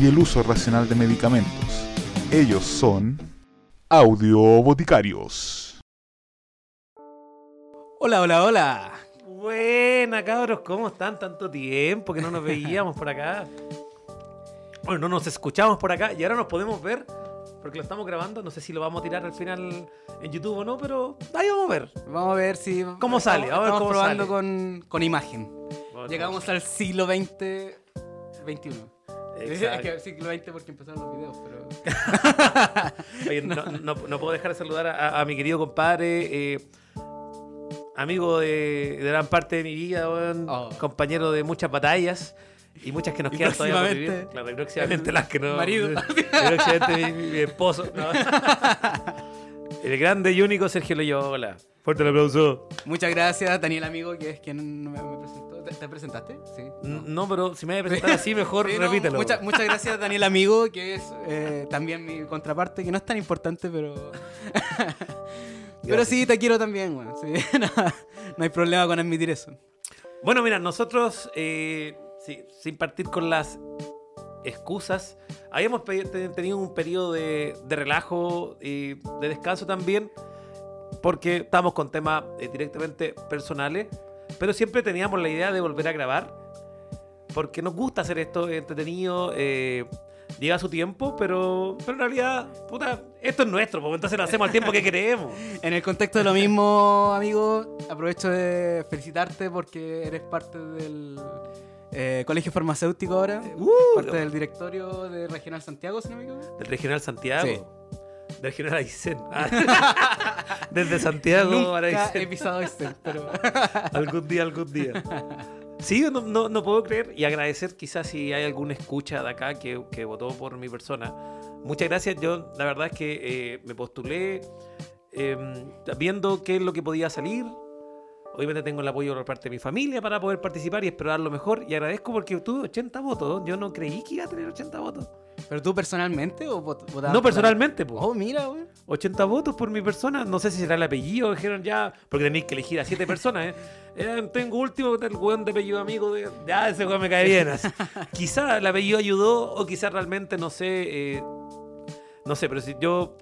y el uso racional de medicamentos. Ellos son Audio Boticarios. Hola, hola, hola. Buena, cabros, ¿cómo están? Tanto tiempo que no nos veíamos por acá. Bueno, no nos escuchamos por acá y ahora nos podemos ver porque lo estamos grabando. No sé si lo vamos a tirar al final en YouTube o no, pero ahí vamos a ver. Vamos a ver si. ¿Cómo sale? Estamos, A ver estamos cómo probando sale. Con, con imagen. Bueno, Llegamos al siglo XX. 21. Es Exacto. que siglo XX porque empezaron los videos, pero. Oye, no, no- no puedo dejar de saludar a, a mi querido compadre, eh, amigo de, de gran parte de mi vida, Oh. compañero de muchas batallas y muchas que nos Y quedan todavía por vivir. Claro, y próximamente las que no. marido. y próximamente mi, mi esposo. no. El grande y único Sergio Loyola. Fuerte el aplauso. Muchas gracias, Daniel Amigo, que es quien me, me presentó. ¿Te, te presentaste? Sí. No, pero si me voy a presentar así, mejor Sí, no, repítelo. muchas, muchas gracias, Daniel Amigo, que es eh, también mi contraparte, que no es tan importante, pero. pero sí, te quiero también, weón. Sí, no, no hay problema con admitir eso. Bueno, mira, nosotros, eh, sí, sin partir con las excusas, habíamos tenido un periodo de, de relajo y de descanso también, porque estábamos con temas eh, directamente personales, pero siempre teníamos la idea de volver a grabar, porque nos gusta hacer esto entretenido, eh, lleva su tiempo, pero, pero en realidad, puta, esto es nuestro, porque entonces lo hacemos al tiempo que queremos. En el contexto de lo mismo, amigo, aprovecho de felicitarte porque eres parte del eh, Colegio Farmacéutico ahora. Uh, parte del directorio de Regional Santiago, si no me equivoco. Del Regional Santiago. Sí. Del Regional Aysén. Desde Santiago Nunca Aysén. he pisado este, pero... Algún día, algún día. Sí, no, no, no puedo creer y agradecer quizás si hay alguna escucha de acá que, que votó por mi persona. Muchas gracias. Yo la verdad es que eh, me postulé eh, viendo qué es lo que podía salir. Obviamente tengo el apoyo por parte de mi familia para poder participar y esperar lo mejor. Y agradezco porque tuve 80 votos. Yo no creí que iba a tener 80 votos. ¿Pero tú personalmente o vot- No por personalmente, pues. Oh, mira, güey. 80 votos por mi persona. No sé si será el apellido. Dijeron ya. Porque tenéis que elegir a 7 personas, ¿eh? Eh, tengo último, el weón de apellido amigo. De, ya, ese weón me cae bien. quizá el apellido ayudó, o quizá realmente, no sé. eh, no sé, pero si yo,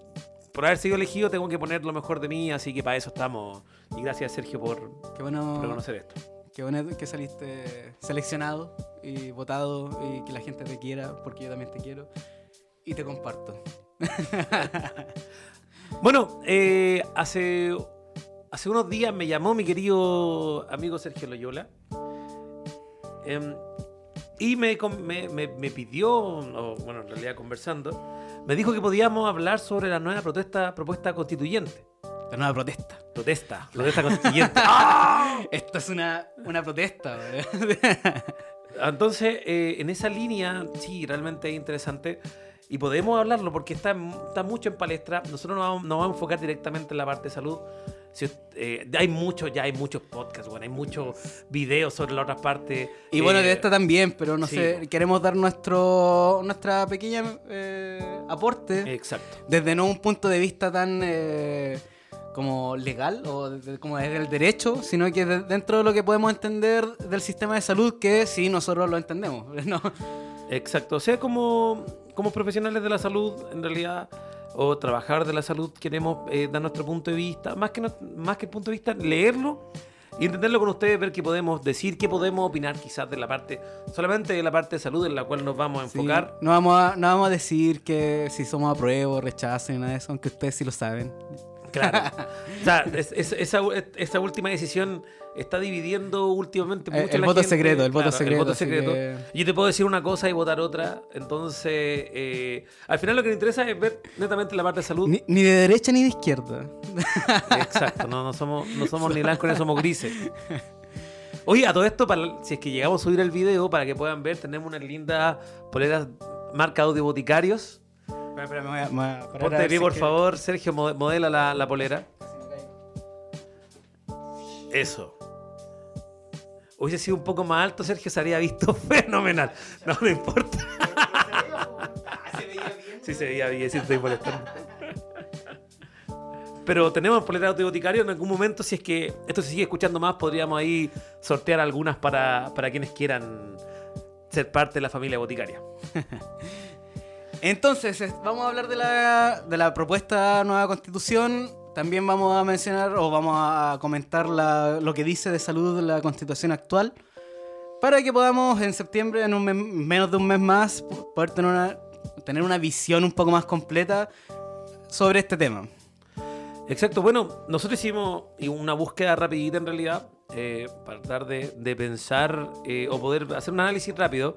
por haber sido elegido, tengo que poner lo mejor de mí. Así que para eso estamos. Y gracias, Sergio, por Qué bueno, reconocer esto. Qué bueno que saliste seleccionado y votado y que la gente te quiera porque yo también te quiero y te comparto. Bueno, eh, hace, hace unos días me llamó mi querido amigo Sergio Loyola em, y me, me, me- me pidió, o, bueno, en realidad conversando, me dijo que podíamos hablar sobre la nueva protesta, propuesta constituyente. La nueva protesta. Protesta, protesta constituyente. ¡Ah! Esto es una, una protesta. Entonces, eh, en esa línea, sí, realmente es interesante. Y podemos hablarlo porque está, está mucho en palestra. Nosotros nos vamos, nos vamos a enfocar directamente en la parte de salud. Si, eh, hay muchos, ya hay muchos podcasts, bueno, hay muchos videos sobre la otra parte. Y bueno, Eh, de esta también, pero no sí, sé, queremos dar nuestro nuestra pequeña eh, aporte Exacto. desde no un punto de vista tan como legal o desde- como desde el derecho, sino que de- dentro de lo que podemos entender del sistema de salud, que sí nosotros lo entendemos. ¿no? Exacto. O sea, como, como profesionales de la salud, en realidad, o trabajar de la salud, queremos eh, dar nuestro punto de vista, más que, no- más que el punto de vista, leerlo y entenderlo con ustedes, ver qué podemos decir, qué podemos opinar quizás de la parte, solamente de la parte de salud en la cual nos vamos a Sí, enfocar. no, vamos a, no vamos a decir que si somos apruebo o rechazo ni nada de eso, aunque ustedes sí lo saben. Claro. o sea, es- es- esa, esa última decisión está dividiendo últimamente Eh, mucho el la voto gente. secreto, el voto Claro, secreto, El voto secreto. que- Yo te puedo decir una cosa y votar otra. Entonces, eh, al final lo que me interesa es ver netamente la parte de salud. Ni, ni de derecha ni de izquierda. Exacto, no, no somos, no somos ni blancos ni somos grises. Oye, a todo esto, para, si es que llegamos a subir el video, para que puedan ver, tenemos unas lindas poleras marca Audio Boticarios. Espera, espera, me voy a- me voy a parar a Ponte ver de pie, si por es que- favor, Sergio, mo- modela la, la polera. Eso. Hubiese sido un poco más alto, Sergio, se habría visto fenomenal. No me importa. Sí, se veía bien, sí, estoy molestando. Pero tenemos polera de boticario. En algún momento, si es que esto se sigue escuchando más, podríamos ahí sortear algunas para, para quienes quieran ser parte de la familia boticaria. Entonces, es- vamos a hablar de la, de la propuesta nueva constitución. También vamos a mencionar o vamos a comentar la- lo que dice de salud la constitución actual. Para que podamos en septiembre, en un mes- menos de un mes más, po- poder tener una, tener una visión un poco más completa sobre este tema. Exacto, bueno, nosotros hicimos una búsqueda rapidita en realidad eh, para tratar de, de pensar eh, o poder hacer un análisis rápido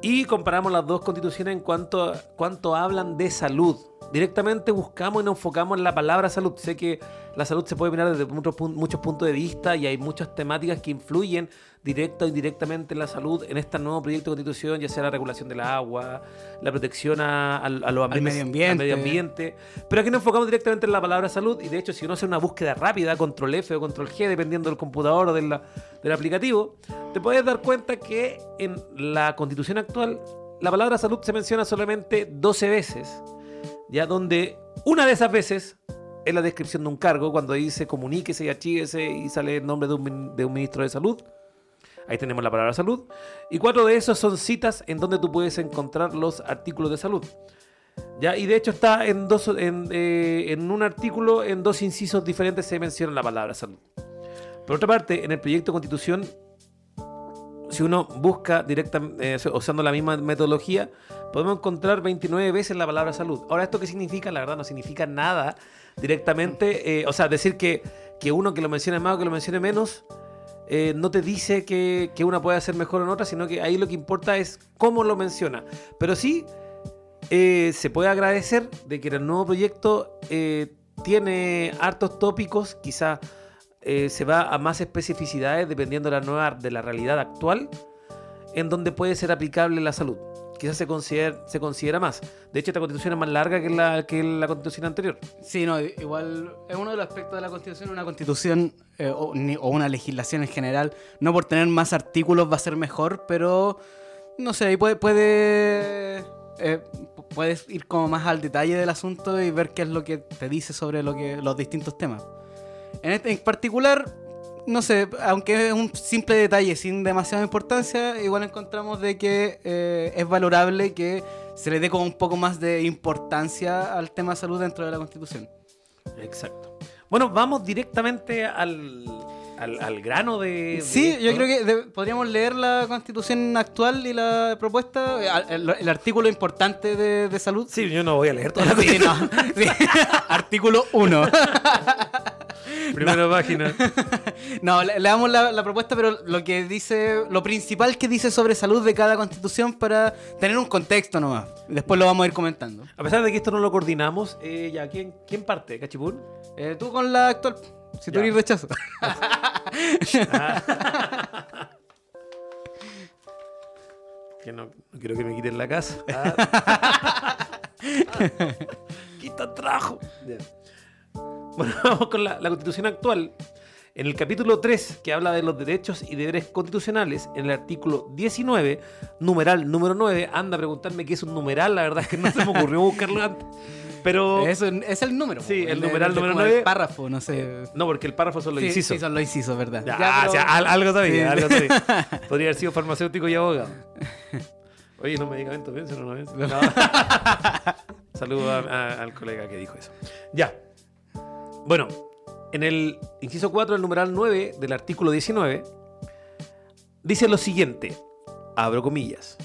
y comparamos las dos constituciones en cuanto a cuánto hablan de salud. Directamente buscamos y nos enfocamos en la palabra salud. Sé que la salud se puede mirar desde muchos, muchos puntos de vista y hay muchas temáticas que influyen directa o indirectamente en la salud en este nuevo proyecto de constitución, ya sea la regulación del agua, la protección a, a- a los ambientes- medio ambiente. al medio ambiente. Pero aquí nos enfocamos directamente en la palabra salud y de hecho si uno hace una búsqueda rápida, control F o control G, dependiendo del computador o de la- del aplicativo, te puedes dar cuenta que en la constitución actual la palabra salud se menciona solamente 12 veces, ya donde una de esas veces es la descripción de un cargo, cuando dice comuníquese y archívese y sale el nombre de un, de un ministro de salud. Ahí tenemos la palabra salud. Y cuatro de esos son citas en donde tú puedes encontrar los artículos de salud. ¿Ya? Y de hecho está en, dos, en, eh, en un artículo, en dos incisos diferentes se menciona la palabra salud. Por otra parte, en el proyecto de constitución, si uno busca directamente, eh, usando la misma metodología, podemos encontrar 29 veces la palabra salud. Ahora, ¿esto qué significa? La verdad no significa nada directamente. eh, o sea, decir que, que uno que lo mencione más o que lo mencione menos, eh, no te dice que, que una puede ser mejor en otra, sino que ahí lo que importa es cómo lo menciona. Pero sí, eh, se puede agradecer de que el nuevo proyecto eh, tiene hartos tópicos, quizá se va a más especificidades dependiendo de la nueva de la realidad actual, en donde puede ser aplicable la salud. Quizás se considera, se considera más. De hecho, esta constitución es más larga que la, que la constitución anterior. Sí, no, igual es uno de los aspectos de la Constitución. Una Constitución eh, o, una legislación en general, no por tener más artículos va a ser mejor, pero no sé, ahí puede, puede eh, pu- puedes ir como más al detalle del asunto y ver qué es lo que te dice sobre lo que, los distintos temas. En este en particular, no sé, aunque es un simple detalle sin demasiada importancia, igual encontramos de que eh, es valorable que se le dé como un poco más de importancia al tema de salud dentro de la Constitución. Exacto. Bueno, vamos directamente al, al, al grano de. Sí, de yo creo que de- podríamos leer la Constitución actual y la propuesta, eh, el, el artículo importante de, de salud. Sí, yo no voy a leer toda la Sí, no, sí. Artículo 1. primera página. No, le, le damos la, la propuesta, pero lo que dice, lo principal que dice sobre salud de cada constitución para tener un contexto nomás. Después lo vamos a ir comentando. A pesar de que esto no lo coordinamos, eh, ya, ¿quién, ¿quién parte? ¿Cachipún? Eh, tú con la actual, si tú eres rechazo. Que no, no quiero que me quiten la casa. Ah. Quita trajo. Bueno, vamos con la, la constitución actual. En el capítulo 3, que habla de los derechos y deberes constitucionales, en el artículo 19, numeral número 9, anda a preguntarme qué es un numeral, la verdad es que no se me ocurrió buscarlo antes. Pero. Eso es el número. Sí, el de- numeral de- número como el nueve. párrafo, no sé. No, porque el párrafo son los Sí, incisos. sí, son los incisos, ¿verdad? Ya, Ya, pero- o sea, al- algo sabía, Sí. algo sabía. Podría haber sido farmacéutico y abogado. Oye, los medicamentos vencen o no. No. Saludo a- a- al colega que dijo eso. Ya. Bueno, en el inciso 4 del numeral 9 del artículo 19, dice lo siguiente, abro comillas.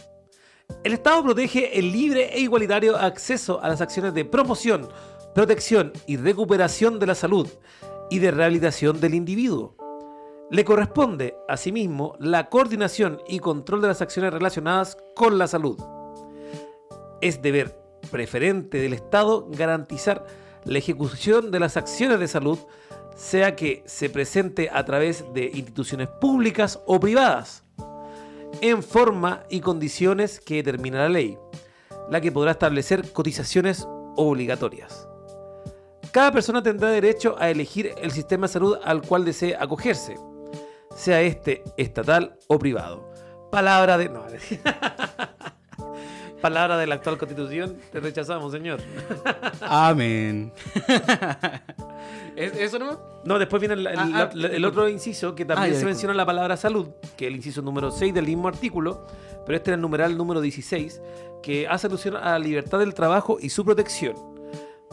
El Estado protege el libre e igualitario acceso a las acciones de promoción, protección y recuperación de la salud y de rehabilitación del individuo. Le corresponde, asimismo, la coordinación y control de las acciones relacionadas con la salud. Es deber preferente del Estado garantizar la ejecución de las acciones de salud, sea que se presente a través de instituciones públicas o privadas, en forma y condiciones que determina la ley. la que podrá establecer cotizaciones obligatorias. Cada persona tendrá derecho a elegir el sistema de salud al cual desee acogerse, sea este estatal o privado. Palabra de... No, Palabra de la actual constitución, te rechazamos, señor. Amén. ¿Es- ¿Eso nomás? No, después viene el, el- Ah, ah, la- el otro inciso que también Ah, se menciona la palabra salud, que es el inciso número 6 del mismo artículo, pero este es el numeral número 16, que hace alusión a la libertad del trabajo y su protección.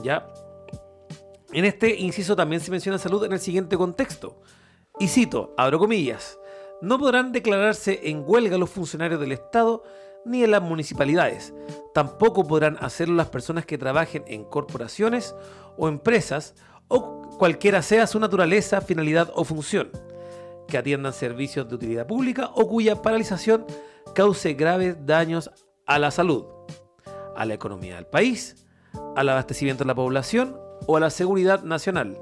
¿Ya? En este inciso también se menciona salud en el siguiente contexto. Y cito, abro comillas, no podrán declararse en huelga los funcionarios del Estado ni en las municipalidades. Tampoco podrán hacerlo las personas que trabajen en corporaciones o empresas o cualquiera sea su naturaleza, finalidad o función, que atiendan servicios de utilidad pública o cuya paralización cause graves daños a la salud, a la economía del país, al abastecimiento de la población o a la seguridad nacional.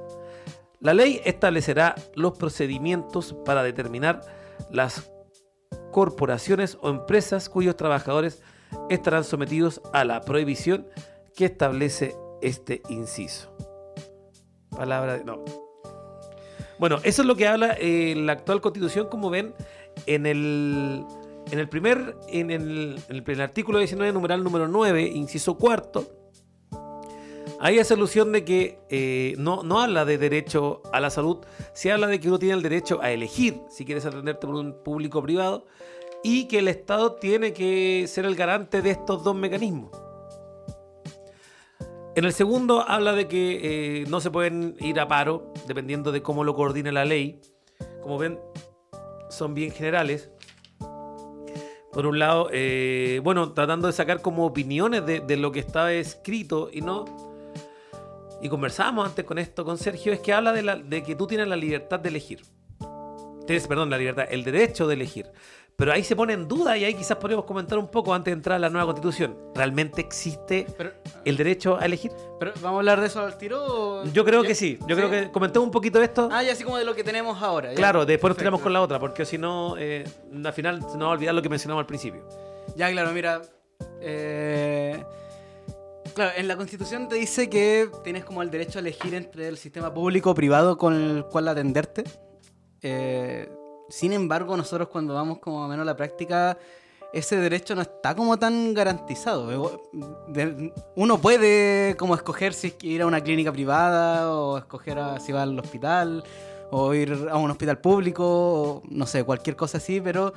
La ley establecerá los procedimientos para determinar las corporaciones o empresas cuyos trabajadores estarán sometidos a la prohibición que establece este inciso. Palabra de... No. Bueno, eso es lo que habla eh, la actual constitución, como ven, en el, en el primer, en el, en el artículo 19, numeral número 9, inciso cuarto, Ahí hace alusión de que eh, no, no habla de derecho a la salud, se habla de que uno tiene el derecho a elegir si quieres atenderte por un público o privado y que el Estado tiene que ser el garante de estos dos mecanismos. En el segundo habla de que eh, no se pueden ir a paro dependiendo de cómo lo coordine la ley. Como ven, son bien generales. Por un lado, eh, bueno, tratando de sacar como opiniones de, de lo que estaba escrito y no y conversábamos antes con esto con Sergio, es que habla de, la- de que tú tienes la libertad de elegir. Tienes, perdón, la libertad, el derecho de elegir. Pero ahí se pone en duda y ahí quizás podríamos comentar un poco antes de entrar a la nueva constitución. ¿Realmente existe Pero, el derecho a elegir? pero, ¿Vamos a hablar de eso al tiro? o- Yo creo ¿Ya? que sí. Yo ¿Sí? creo que comentemos un poquito de esto. Ah, ya así como de lo que tenemos ahora. ya. claro, después nos tiramos con la otra, porque si no, eh, al final se nos va a olvidar lo que mencionamos al principio. Ya, claro, mira. eh, claro, en la constitución te dice que tienes como el derecho a elegir entre el sistema público o privado con el cual atenderte. Eh, sin embargo, nosotros cuando vamos como a menos a la práctica, ese derecho no está como tan garantizado. Eh, Uno puede como escoger si ir a una clínica privada o escoger a- si va al hospital o ir a un hospital público o no sé, cualquier cosa así, pero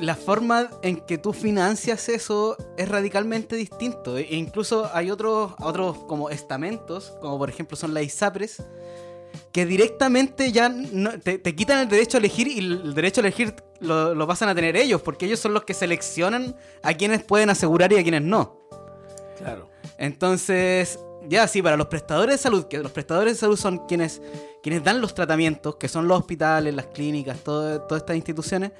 la forma en que tú financias eso es radicalmente distinto. E incluso hay otros, otros como estamentos, como por ejemplo son las ISAPRES, que directamente ya no- te, te quitan el derecho a elegir y el derecho a elegir lo, lo pasan a tener ellos, porque ellos son los que seleccionan a quienes pueden asegurar y a quienes no. Claro. Entonces, ya sí, para los prestadores de salud, que los prestadores de salud son quienes, quienes dan los tratamientos, que son los hospitales, las clínicas, todo- todas estas instituciones,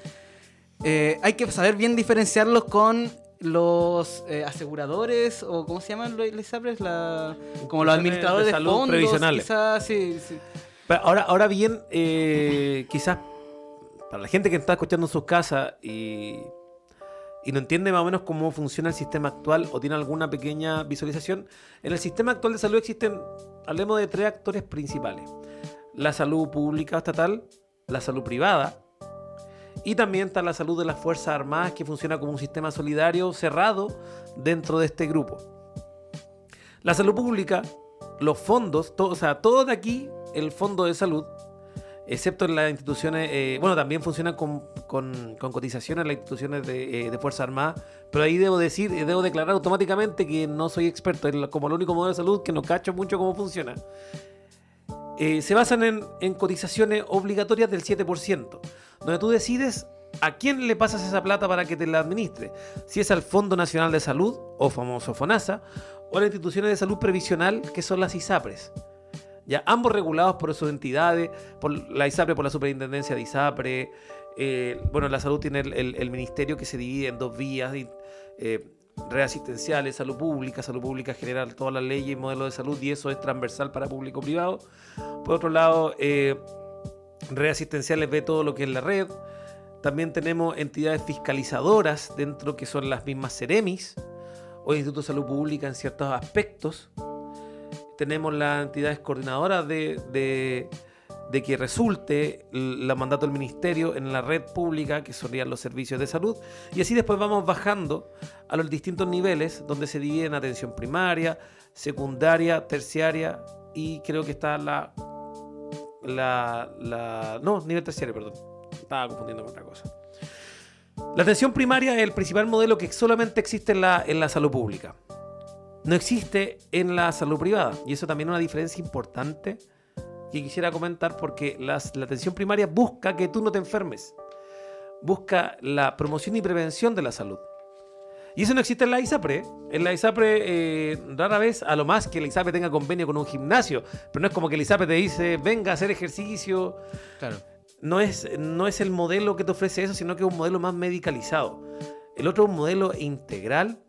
eh, hay que saber bien diferenciarlos con los eh, aseguradores o ¿cómo se llaman los ISAPRES? La, como los administradores de de, salud fondos, previsionales. quizás, sí, sí. Pero ahora, ahora bien, eh, quizás para la gente que está escuchando en sus casas y, y no entiende más o menos cómo funciona el sistema actual o tiene alguna pequeña visualización, en el sistema actual de salud existen, hablemos de tres actores principales. La salud pública estatal, la salud privada y también está la salud de las Fuerzas Armadas que funciona como un sistema solidario cerrado dentro de este grupo. La salud pública, los fondos, todo, o sea, todo de aquí, el fondo de salud, excepto en las instituciones, eh, bueno, también funcionan con, con- con cotizaciones las instituciones de, eh, de Fuerza Armada, pero ahí debo decir, eh, debo declarar automáticamente que no soy experto, la- como el único modelo de salud que no cacho mucho cómo funciona. Eh, se basan en, en cotizaciones obligatorias del 7%, donde tú decides a quién le pasas esa plata para que te la administre. Si es al Fondo Nacional de Salud, o famoso FONASA, o a las instituciones de salud previsional, que son las ISAPRES. Ya, ambos regulados por sus entidades, por la ISAPRE por la superintendencia de ISAPRE. eh, bueno, la salud tiene el, ministerio que se divide en dos vías, eh, red asistenciales, salud pública, salud pública general, todas las leyes y modelos de salud, y eso es transversal para público-privado. Por otro lado, eh, red asistenciales ve todo lo que es la red. También tenemos entidades fiscalizadoras dentro que son las mismas Ceremis o Instituto de Salud Pública en ciertos aspectos. Tenemos las entidades coordinadoras de, de, de que resulte el mandato del ministerio en la red pública, que serían los servicios de salud. Y así después vamos bajando a los distintos niveles donde se divide en atención primaria, secundaria, terciaria y creo que está la... la, la no, nivel terciario, perdón. Estaba confundiendo con otra cosa. La atención primaria es el principal modelo que solamente existe en la, en la salud pública. No existe en la salud privada. Y eso también es una diferencia importante que quisiera comentar porque las- la atención primaria busca que tú no te enfermes. Busca la promoción y prevención de la salud. Y eso no existe en la ISAPRE. En la ISAPRE, eh, rara vez, a lo más que la ISAPRE tenga convenio con un gimnasio. Pero no es como que la ISAPRE te dice, venga a hacer ejercicio. Claro. No es, no es el modelo que te ofrece eso, sino que es un modelo más medicalizado. El otro es un modelo integral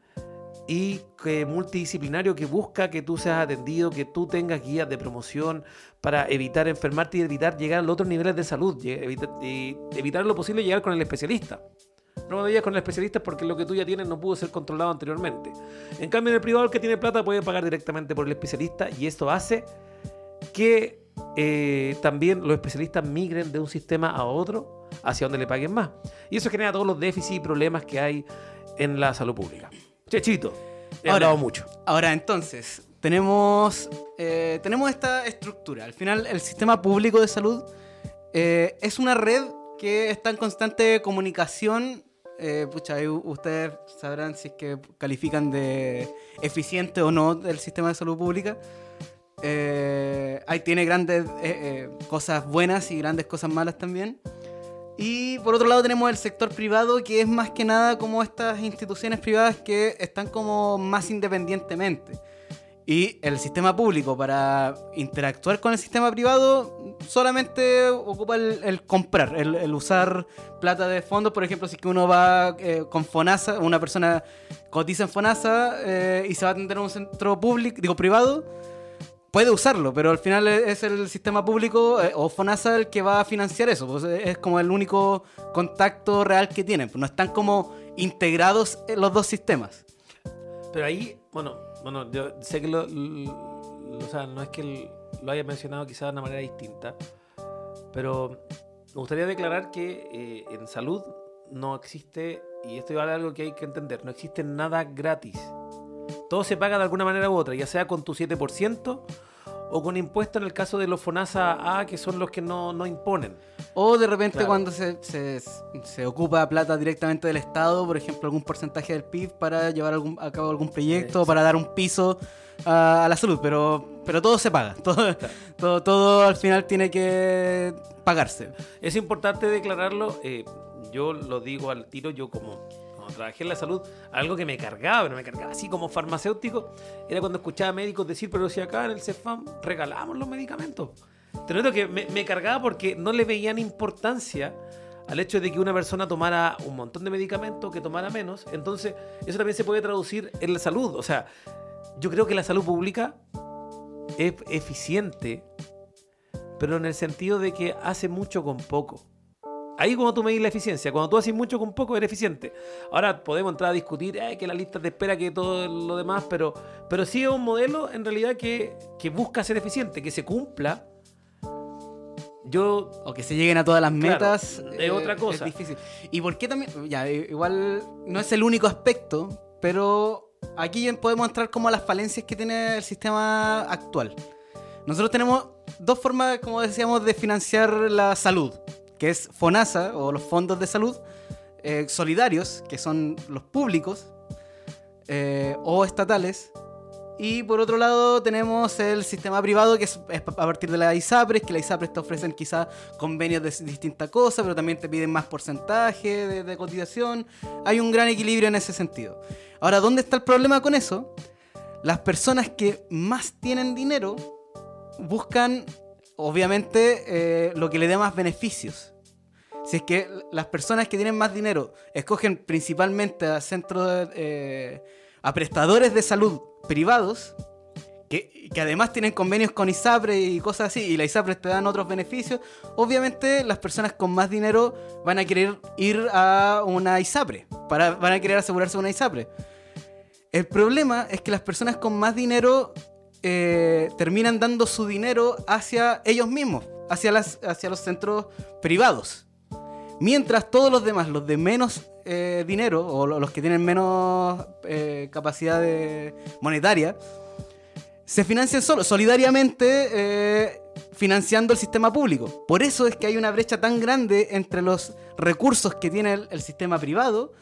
y que multidisciplinario que busca que tú seas atendido, que tú tengas guías de promoción para evitar enfermarte y evitar llegar a los otros niveles de salud, y evitar lo posible llegar con el especialista. No cuando llegas con el especialista es porque lo que tú ya tienes no pudo ser controlado anteriormente. En cambio, en el privado, el que tiene plata puede pagar directamente por el especialista y esto hace que eh, también los especialistas migren de un sistema a otro hacia donde le paguen más. Y eso genera todos los déficits y problemas que hay en la salud pública. Chechito, he Ahora- hablado mucho. Ahora, entonces, tenemos, eh, tenemos esta estructura. Al final, el sistema público de salud eh, es una red que está en constante comunicación. Eh, ahí ustedes sabrán si es que califican de eficiente o no el sistema de salud pública. Eh, ahí tiene grandes eh, eh, cosas buenas y grandes cosas malas también. Y por otro lado tenemos el sector privado, que es más que nada como estas instituciones privadas que están como más independientemente. Y el sistema público, para interactuar con el sistema privado, solamente ocupa el, comprar, el, usar plata de fondos. Por ejemplo, si que uno va eh, con FONASA, una persona cotiza en FONASA eh, y se va a atender en un centro público, digo privado, puede usarlo, pero al final es el sistema público eh, o FONASA el que va a financiar eso. pues, es como el único contacto real que tienen. No están como integrados los dos sistemas. Pero ahí, bueno, bueno, yo sé que lo, o sea, no es que lo haya mencionado quizás de una manera distinta, pero me gustaría declarar que eh, en salud no existe, y esto es algo que hay que entender, no existe nada gratis. Todo se paga de alguna manera u otra, ya sea con tu 7% o con impuestos en el caso de los FONASA A, que son los que no, no imponen. O de repente Claro. cuando se, se- se ocupa plata directamente del Estado, por ejemplo, algún porcentaje del PIB para llevar algún- a cabo algún proyecto, Exacto. para dar un piso a, a la salud, pero, pero todo se paga. Todo, todo, todo al final tiene que pagarse. Es importante declararlo. eh, yo lo digo al tiro, yo como trabajé en la salud, algo que me cargaba, pero me cargaba así como farmacéutico, era cuando escuchaba médicos decir, pero si acá en el CEFAM regalamos los medicamentos. Te noto que me, me cargaba porque no le veían importancia al hecho de que una persona tomara un montón de medicamentos, que tomara menos. Entonces, eso también se puede traducir en la salud. O sea, yo creo que la salud pública es eficiente, pero en el sentido de que hace mucho con poco. Ahí cuando tú medís la eficiencia, cuando tú haces mucho con poco, eres eficiente. Ahora podemos entrar a discutir eh, que la lista te espera que todo lo demás, pero, pero sí es un modelo en realidad que, que busca ser eficiente, que se cumpla. Yo O que se lleguen a todas las Claro, metas. es otra cosa. Es difícil. ¿Y por qué también? Ya, igual no es el único aspecto, pero aquí podemos entrar como a las falencias que tiene el sistema actual. Nosotros tenemos dos formas, como decíamos, de financiar la salud, que es FONASA o los fondos de salud eh, solidarios, que son los públicos eh, o estatales. Y por otro lado tenemos el sistema privado que es, a partir de la ISAPRES, que la ISAPRES te ofrecen quizás convenios de distintas cosas, pero también te piden más porcentaje de cotización. Hay un gran equilibrio en ese sentido. Ahora, ¿dónde está el problema con eso? Las personas que más tienen dinero buscan, obviamente, eh, lo que le dé más beneficios. Si es que las personas que tienen más dinero escogen principalmente a centros, eh, a prestadores de salud privados, que, que además tienen convenios con ISAPRE y cosas así, y la ISAPRE te dan otros beneficios, obviamente las personas con más dinero van a querer ir a una ISAPRE, para, van a querer asegurarse una ISAPRE. El problema es que las personas con más dinero eh, terminan dando su dinero hacia ellos mismos, hacia, los centros privados. Mientras todos los demás, los de menos eh, dinero o lo- los que tienen menos eh, capacidad monetaria, se financian solo, solidariamente financiando el sistema público. Por eso es que hay una brecha tan grande entre los recursos que tiene el, sistema privado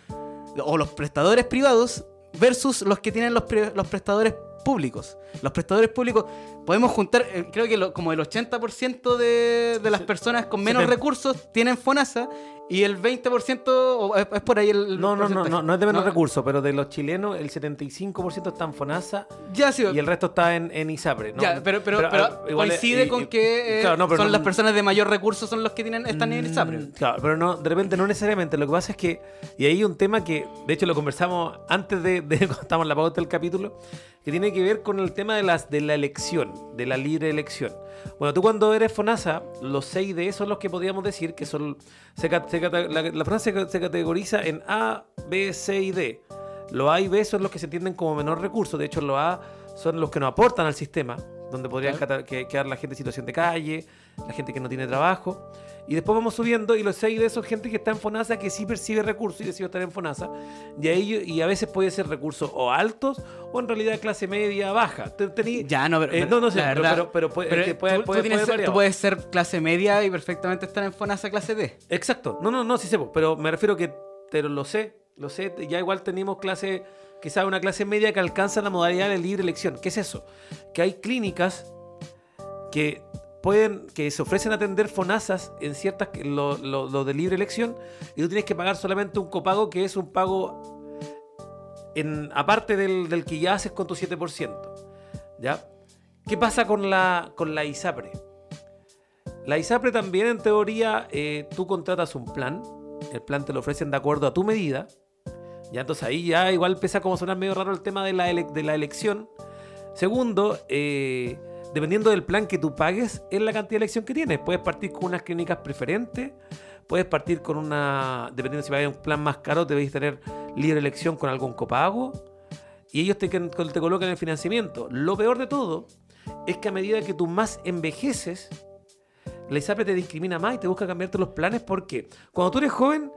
o los prestadores privados versus los que tienen los, los prestadores públicos. Los prestadores públicos podemos juntar, eh, creo que lo- como el 80% de, de las personas con menos recursos tienen FONASA y el 20% o es, es por ahí el No, no, no, no, no es de menos recursos, pero de los chilenos el 75% está en FONASA Ya, sí, y el resto está en, en ISAPRE. ¿no? Ya, pero, pero, pero coincide con que eh, claro, no, son no- las personas de mayor recursos son los que tienen están en el ISAPRE. Mm, Claro, pero no, de repente no necesariamente. Lo que pasa es que, y ahí hay un tema que, de hecho, lo conversamos antes de, de cuando estábamos en la pauta del capítulo, que tiene que ver con el tema de, las, de la elección, de la libre elección. Bueno, tú cuando eres FONASA, los 6 de son los que podríamos decir que son. Se, se la, la FONASA se, ca- se categoriza en A, B, C y D. Los A y B son los que se entienden como menor recursos. De hecho, los A son los que nos aportan al sistema, donde podrían Claro. quedar la gente en situación de calle, la gente que no tiene trabajo. Y después vamos subiendo y los 6 de esos gente que está en FONASA que sí percibe recursos y decide estar en FONASA. Y a, ello- y a veces puede ser recursos o altos o en realidad clase media baja. Tení- Ya, no, pero, eh, no, no sé, pero, pero, pero puede, pero es que puede- tú, tú puede- tienes- puede variar. tú puedes ser clase media y perfectamente estar en FONASA clase D. Exacto. No, no, no, sí sé, pero me refiero que, pero lo sé, lo sé, ya igual tenemos clase, quizás una clase media que alcanza la modalidad de libre elección. ¿Qué es eso? Que hay clínicas que pueden, que se ofrecen atender FONASAS en ciertas, lo, de libre elección, y tú tienes que pagar solamente un copago que es un pago en, aparte del, que ya haces con tu 7%. ¿Ya? ¿Qué pasa con la, con la ISAPRE? La ISAPRE también, en teoría, eh, tú contratas un plan. El plan te lo ofrecen de acuerdo a tu medida. Ya, entonces ahí ya igual empieza como sonar medio raro el tema de la, de la elección. Segundo, eh, dependiendo del plan que tú pagues, es la cantidad de elección que tienes. Puedes partir con unas clínicas preferentes, puedes partir con una. Dependiendo si pagas un plan más caro, debéis tener libre elección con algún copago. Y ellos te, te colocan el financiamiento. Lo peor de todo es que a medida que tú más envejeces, la ISAPRE te discrimina más y te busca cambiarte los planes porque cuando tú eres joven,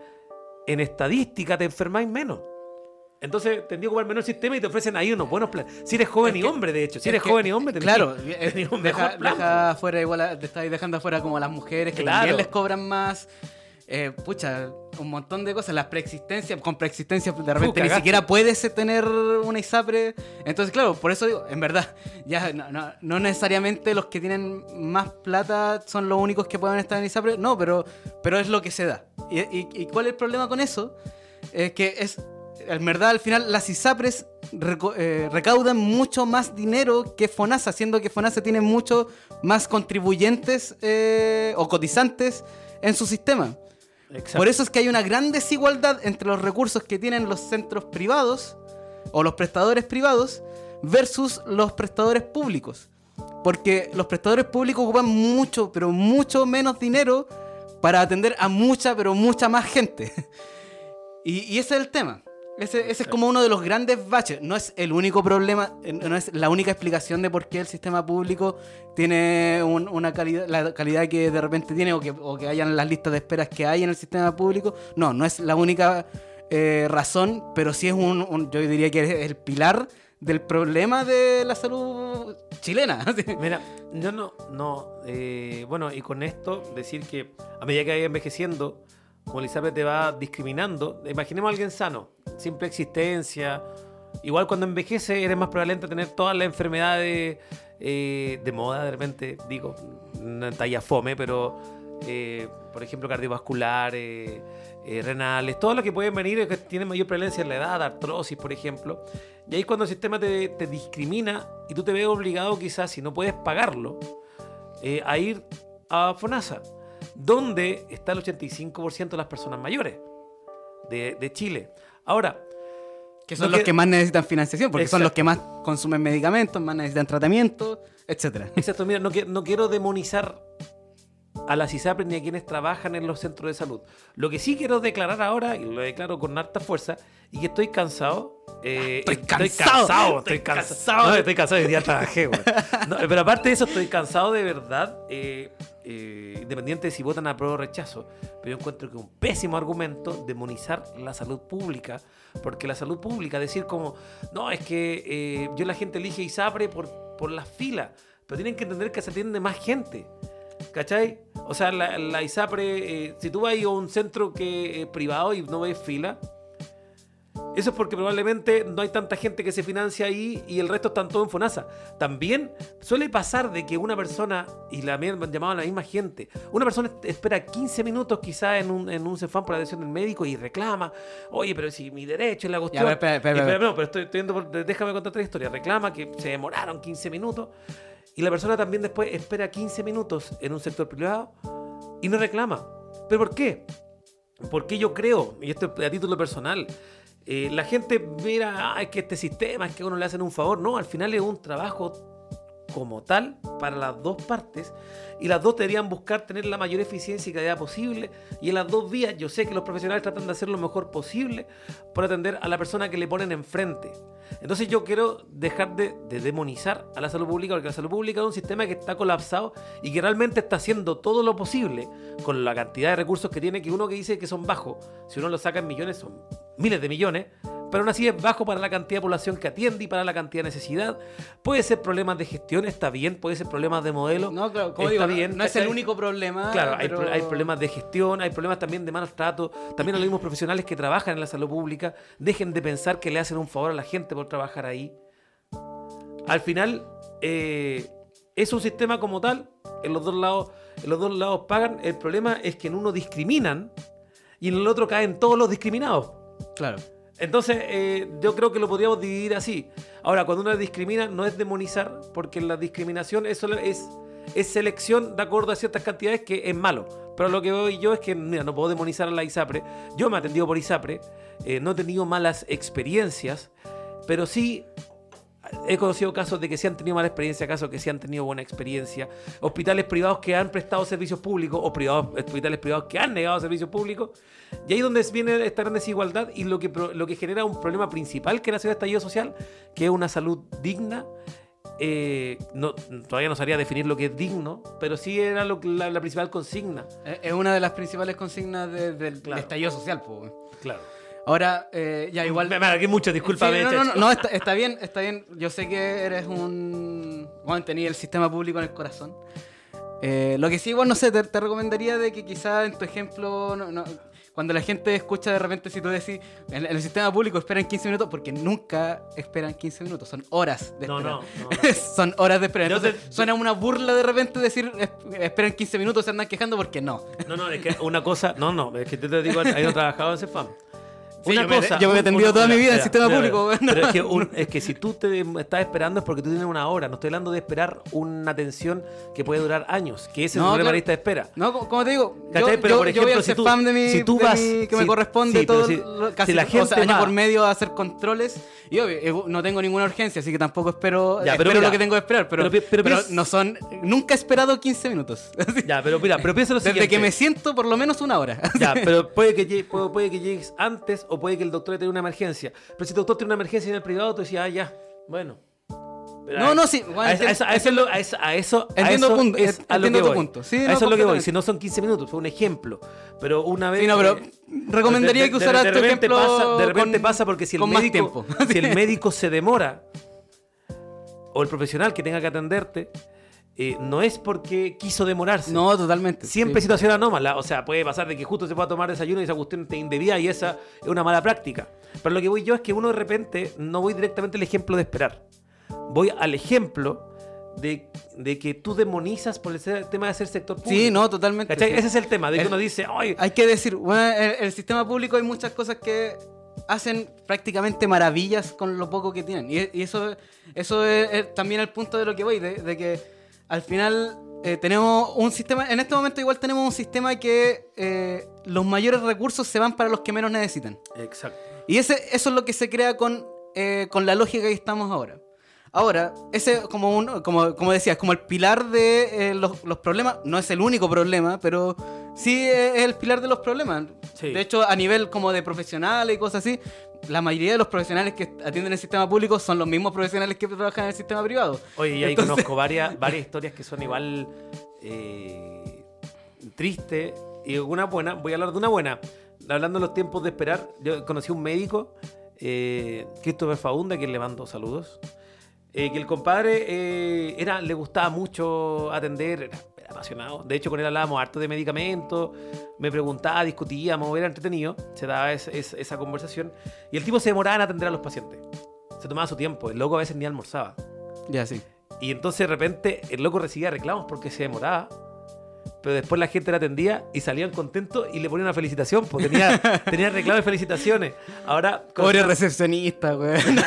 en estadística te enfermáis menos. Entonces tendría que ocupar menos sistema y te ofrecen ahí unos buenos planes. Si eres joven Es y que- hombre, de hecho. Si es eres que- joven y hombre, tenés Claro, que- eh, tenés un deja, mejor plan. deja fuera igual, a- te estáis dejando afuera como a las mujeres que Claro. también les cobran más. Eh, pucha, un montón de cosas. Las preexistencias, con preexistencia de repente ni siquiera puedes tener una ISAPRE. Entonces, claro, por eso digo, en verdad, ya no, no- no necesariamente los que tienen más plata son los únicos que pueden estar en ISAPRE. No, pero, pero es lo que se da. ¿Y, y- y cuál es el problema con eso? Es que es, en verdad, al final las ISAPRES eh, recaudan mucho más dinero que FONASA, siendo que FONASA tiene mucho más contribuyentes eh, o cotizantes en su sistema. Exacto. Por eso es que hay una gran desigualdad entre los recursos que tienen los centros privados o los prestadores privados versus los prestadores públicos. Porque los prestadores públicos ocupan mucho, pero mucho menos dinero para atender a mucha, pero mucha más gente. Y, y ese es el tema. Ese, ese es como uno de los grandes baches. No es el único problema, eh, no es la única explicación de por qué el sistema público tiene un- una calidad, la calidad que de repente tiene o que, o que hayan las listas de esperas que hay en el sistema público. No, no es la única eh, razón, pero sí es un, un- yo diría que es el pilar del problema de la salud chilena. Mira, yo no, no, eh, bueno, y con esto decir que a medida que vaya envejeciendo, como Elizabeth te va discriminando, imaginemos a alguien sano, simple existencia, igual cuando envejece eres más probable de tener todas las enfermedades eh, de moda, de repente, digo, una talla fome, pero eh, por ejemplo cardiovasculares, eh, renales, todo lo que pueden venir que tienen mayor prevalencia en la edad, artrosis, por ejemplo. Y ahí cuando el sistema te, te discrimina y tú te ves obligado quizás, si no puedes pagarlo, a ir a FONASA, donde está el 85% de las personas mayores de, de Chile. Ahora, que son los que- más necesitan financiación, porque son los que más consumen medicamentos, más necesitan tratamiento, etcétera. exacto, mira, no, qui- no quiero demonizar a las ISAPRES ni a quienes trabajan en los centros de salud. Lo que sí quiero declarar ahora, y lo declaro con harta fuerza, y que estoy cansado. eh, Estoy cansado, estoy estoy cansado. cansado. No, estoy cansado, hoy día trabajé, güey. No, pero aparte de eso, estoy cansado de verdad, eh, eh, independiente de si votan a prueba o rechazo. Pero yo encuentro que es un pésimo argumento demonizar la salud pública, porque la salud pública, decir como, no, es que eh, yo la gente elige ISAPRE por, por las filas, pero tienen que entender que se atiende más gente. ¿Cachai? O sea, la, la ISAPRE, eh, si tú vas a un centro que privado y no ves fila, eso es porque probablemente no hay tanta gente que se financia ahí y el resto están todos en FONASA. También suele pasar de que una persona, y la han llamado a la misma gente, una persona espera 15 minutos quizás en un, en un Cefam por la atención del médico y reclama, oye, pero si mi derecho es la cuestión... Ya, Y espera. no, pero estoy, estoy viendo por- déjame contar otra historia. Reclama que se demoraron 15 minutos y la persona también después espera 15 minutos en un sector privado y no reclama. ¿Pero por qué? Porque yo creo, y esto es a título personal, eh, la gente mira, "Ah, es que este sistema, es que a uno le hacen un favor. No, al final es un trabajo como tal para las dos partes y las dos deberían buscar tener la mayor eficiencia y calidad posible y en las dos vías yo sé que los profesionales tratan de hacer lo mejor posible por atender a la persona que le ponen enfrente. Entonces yo quiero dejar de, de demonizar a la salud pública porque la salud pública es un sistema que está colapsado y que realmente está haciendo todo lo posible con la cantidad de recursos que tiene, que uno que dice que son bajos, si uno lo saca en millones son miles de millones, pero aún así es bajo para la cantidad de población que atiende y para la cantidad de necesidad. Puede ser problemas de gestión, está bien, puede ser problemas de modelo. No, claro, como está digo, bien, no es el único problema. Claro, hay, pero- pro- hay problemas de gestión, hay problemas también de malos tratos. También los mismos profesionales que trabajan en la salud pública dejen de pensar que le hacen un favor a la gente por trabajar ahí. Al final, eh, es un sistema como tal, en los dos lados, en los dos lados pagan. El problema es que en uno discriminan y en el otro caen todos los discriminados. Claro. Entonces, eh, yo creo que lo podríamos dividir así. Ahora, cuando uno discrimina, no es demonizar, porque la discriminación es, es, es selección de acuerdo a ciertas cantidades que es malo. Pero lo que voy yo es que, mira, no puedo demonizar a la ISAPRE. Yo me he atendido por ISAPRE, eh, no he tenido malas experiencias, pero sí he conocido casos de que sí han tenido mala experiencia, casos que sí han tenido buena experiencia, hospitales privados que han prestado servicios públicos o privados, hospitales privados que han negado servicios públicos. Y ahí es donde viene esta gran desigualdad y lo que, lo que genera un problema principal que nació el estallido social, que es una salud digna. Eh, no, todavía no sabría definir lo que es digno, pero sí era lo la, la principal consigna. Es una de las principales consignas de- del Claro. estallido social, po. Claro. Ahora, eh, ya igual. Me, alargué mucho, discúlpame. Sí, no, no, no, no, está, está bien, está bien. Yo sé que eres un. Bueno, tenías el sistema público en el corazón. Eh, lo que sí, igual no sé, te, te recomendaría de que quizás en tu ejemplo. no- no- cuando la gente escucha de repente, si tú decís en, el sistema público esperan 15 minutos, porque nunca esperan 15 minutos, son horas de No, espera. no, no. son horas de espera. Yo Entonces, te- suena una burla de repente decir "Es- esperan 15 minutos, se andan quejando porque no. No, no, es que una cosa. No, no, es que te, te digo, ahí no he trabajado en CEFAM. Sí, yo me- yo me he atendido toda mi vida en el sistema público, bueno. Pero es que, un- es que si tú te estás esperando es porque tú tienes una hora. No estoy hablando de esperar una atención que puede durar años, que ese No, es el problema de claro. de espera. No, co- como te digo. Pero, yo- por yo voy ejemplo, al si tú- spam de mi, si tú vas- mi- que si- me corresponde sí, todo si- casi la o sea, gente año por medio a hacer controles y obvio, no tengo ninguna urgencia, así que tampoco espero, Ya, pero espero mira, lo que tengo que esperar, pero, pero pero no son nunca he esperado 15 minutos. Ya, pero mira, pero piensa lo Desde siguiente. que me siento por lo menos una hora. Ya, pero puede que, puede que llegues antes o puede que el doctor tenga una emergencia. Pero si el doctor tiene una emergencia en el privado, tú decías, ah, ya, bueno. Pero No, a- no, sí, bueno, a, eso- a eso- a a Entiendo eso punto, es a lo entiendo que tu voy. punto. Sí, no, eso es lo que voy. Si no son 15 minutos, fue un ejemplo. Pero una vez. Sí, no, pero eh, recomendaría de- que usaras de tu repente ejemplo pasa, De repente con- pasa porque si el médico. Si el médico se demora, o el profesional que tenga que atenderte, eh, no es porque quiso demorarse. No, totalmente. Siempre sí. situación anómala. O sea, puede pasar de que justo se pueda tomar desayuno y esa cuestión te indebida y esa es una mala práctica. Pero lo que voy yo es que uno de repente no voy directamente al ejemplo de esperar. Voy al ejemplo de, de que tú demonizas por el tema de ser sector público. Sí, no, totalmente. Sí. Ese es el tema, de que El- uno dice, ay, Hay que decir, bueno, el, el sistema público hay muchas cosas que hacen prácticamente maravillas con lo poco que tienen. Y, y eso, eso es, es también el punto de lo que voy, de, de que al final eh, tenemos un sistema, en este momento igual tenemos un sistema que eh, los mayores recursos se van para los que menos necesitan. Exacto. Y ese, eso es lo que se crea con, eh, con la lógica que estamos ahora. Ahora, ese como un, como, como decía, es como el pilar de eh, los, los problemas. No es el único problema, pero sí es el pilar de los problemas. Sí. De hecho, a nivel como de profesionales y cosas así, la mayoría de los profesionales que atienden el sistema público son los mismos profesionales que trabajan en el sistema privado. Oye, y ahí Entonces- conozco varias, varias historias que son igual eh, tristes y una buena. Voy a hablar de una buena. Hablando de los tiempos de esperar, yo conocí a un médico, eh, Christopher Faunda, que le mando saludos. eh, que el compadre eh, era, le gustaba mucho atender, era apasionado. De hecho, con él hablábamos harto de medicamentos, me preguntaba, discutíamos, era entretenido, se daba es- es- esa conversación. Y el tipo se demoraba en atender a los pacientes. Se tomaba su tiempo, el loco a veces ni almorzaba. Ya, sí. Y entonces de repente el loco recibía reclamos porque se demoraba. Pero después la gente le atendía y salían contentos y le ponían una felicitación. Pues tenía, tenía reclamos y felicitaciones. Ahora. Pobre recepcionista, weón.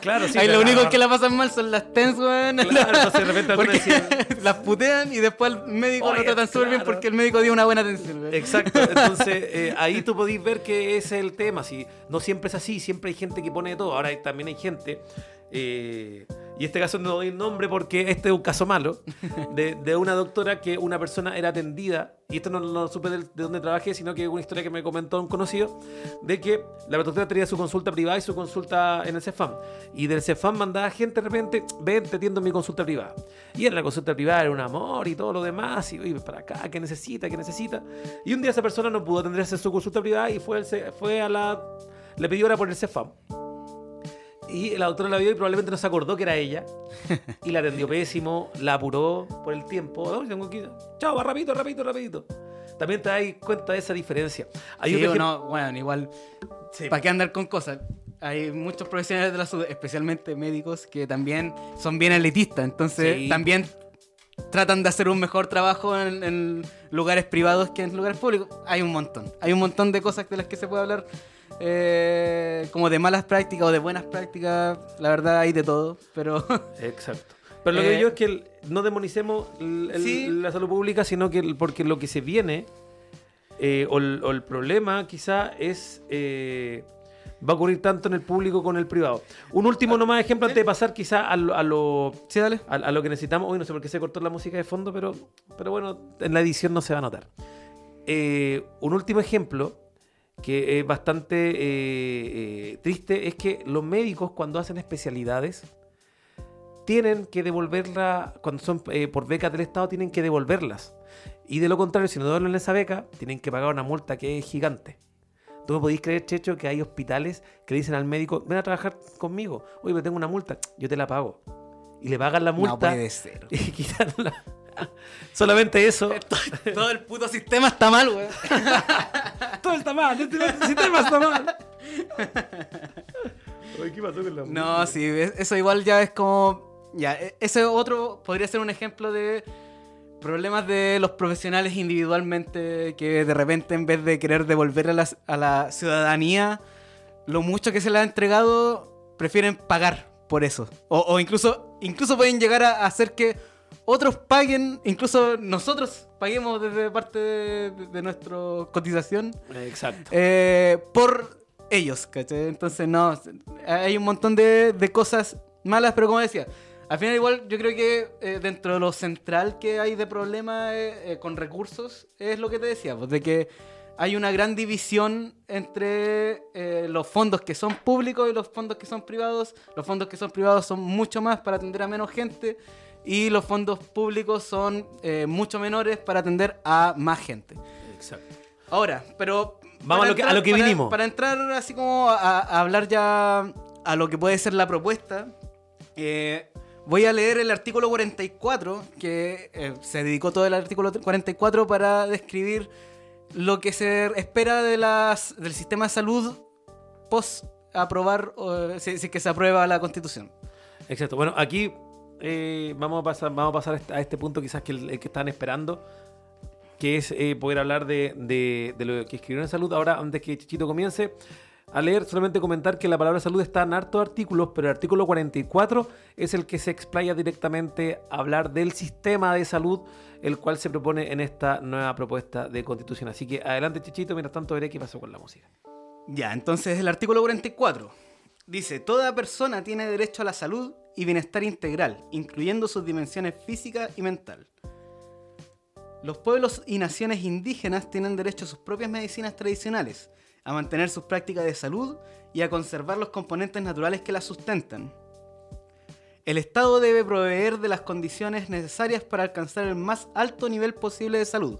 Claro, sí. Ahí lo único que la pasan mal son las TENS, weón. Claro, entonces de repente Porque decían- las putean y después el médico Oye, lo tratan súper bien porque el médico dio una buena atención, weón. Exacto, entonces eh, ahí tú podéis ver que ese es el tema. Si no siempre es así, siempre hay gente que pone de todo. Ahora también hay gente, eh, y este caso no doy el nombre porque este es un caso malo, de, de una doctora que una persona era atendida, y esto no lo supe del- de, dónde trabajé, sino que una historia que me comentó un conocido, de que la doctora tenía su consulta privada y su consulta en el CEFAM. Y del CEFAM mandaba gente de repente, ven, te atiendo en mi consulta privada. Y en la consulta privada era un amor y todo lo demás, y oye, para acá, ¿qué necesita? ¿Qué necesita? Y un día esa persona no pudo atenderse en su consulta privada y fue, fue a la... Le pidió hora por el CEFAM. Y la doctora la vio y probablemente no se acordó que era ella. Y la atendió pésimo, la apuró por el tiempo. No, tengo que ir. Chao, va rapidito, rapidito, rapidito. También te das cuenta de esa diferencia. Hay Sí, otro o ejem- no, bueno, igual, Sí. ¿para qué andar con cosas? Hay muchos profesionales de la salud, especialmente médicos, que también son bien elitistas, entonces Sí. también tratan de hacer un mejor trabajo en, en lugares privados que en lugares públicos. Hay un montón, hay un montón de cosas de las que se puede hablar, eh, como de malas prácticas o de buenas prácticas, la verdad hay de todo, pero Exacto. Pero lo que Eh, digo es que el- no demonicemos el- el- Sí. la salud pública, sino que porque lo que se viene, eh, o, el, o el problema quizá es... eh, va a ocurrir tanto en el público como en el privado. Un último nomás ejemplo antes de pasar quizá a lo, a lo, sí, dale. a, a lo que necesitamos. Hoy no sé por qué se cortó la música de fondo, pero, pero bueno, en la edición no se va a notar. Eh, un último ejemplo que es bastante eh, eh, triste es que los médicos cuando hacen especialidades tienen que devolverla, cuando son eh, por becas del Estado, tienen que devolverlas. Y de lo contrario, si no devuelven esa beca, tienen que pagar una multa que es gigante. ¿Tú me podéis creer, Checho, que hay hospitales que le dicen al médico, ven a trabajar conmigo? Oye, pero tengo una multa, yo te la pago. Y le pagan la multa No puede ser. y quitan la... Solamente eso. Todo el puto sistema está mal, weón. Todo está mal, este sistema está mal. Oye, ¿qué pasó con la No, sí, es- eso igual ya es como. Ya, e- ese otro podría ser un ejemplo de problemas de los profesionales individualmente que de repente en vez de querer devolver a la, a la ciudadanía lo mucho que se le ha entregado, prefieren pagar por eso. O, o incluso, incluso pueden llegar a hacer que otros paguen, incluso nosotros paguemos desde parte de, de nuestra cotización Exacto. eh, por ellos, ¿cachai? Entonces, no, hay un montón de, de cosas malas, pero como decía, al final igual yo creo que eh, dentro de lo central que hay de problema eh, eh, con recursos es lo que te decía, pues, de que hay una gran división entre eh, los fondos que son públicos y los fondos que son privados. Los fondos que son privados son mucho más para atender a menos gente y los fondos públicos son eh, mucho menores para atender a más gente. Exacto. Ahora, pero. Vamos a lo que- a lo que para- vinimos. Para entrar así como a, a hablar ya a lo que puede ser la propuesta, eh, voy a leer el artículo 44, que eh, se dedicó todo el artículo 44 para describir lo que se espera de las, del sistema de salud post aprobar, si, si que se aprueba la constitución. Exacto. Bueno, aquí eh, vamos, a pasar, vamos a pasar a este punto quizás que el, que están esperando, que es eh, poder hablar de, de- de lo que escribieron en salud. Ahora, antes que Chichito comience a leer, solamente comentar que la palabra salud está en hartos artículos, pero el artículo 44 es el que se explaya directamente a hablar del sistema de salud, el cual se propone en esta nueva propuesta de constitución. Así que adelante, Chichito, mientras tanto veré qué pasó con la música. Ya, entonces el artículo 44. Dice, toda persona tiene derecho a la salud y bienestar integral, incluyendo sus dimensiones física y mental. Los pueblos y naciones indígenas tienen derecho a sus propias medicinas tradicionales, a mantener sus prácticas de salud y a conservar los componentes naturales que las sustentan. El Estado debe proveer de las condiciones necesarias para alcanzar el más alto nivel posible de salud,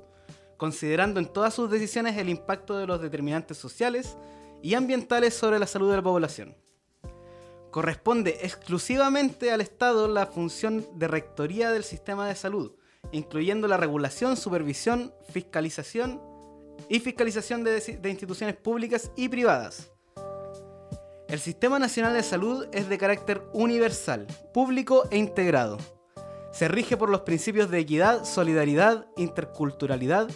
considerando en todas sus decisiones el impacto de los determinantes sociales y ambientales sobre la salud de la población. Corresponde exclusivamente al Estado la función de rectoría del sistema de salud, incluyendo la regulación, supervisión, fiscalización y fiscalización de, instituciones públicas y privadas. El Sistema Nacional de Salud es de carácter universal, público e integrado. Se rige por los principios de equidad, solidaridad, interculturalidad,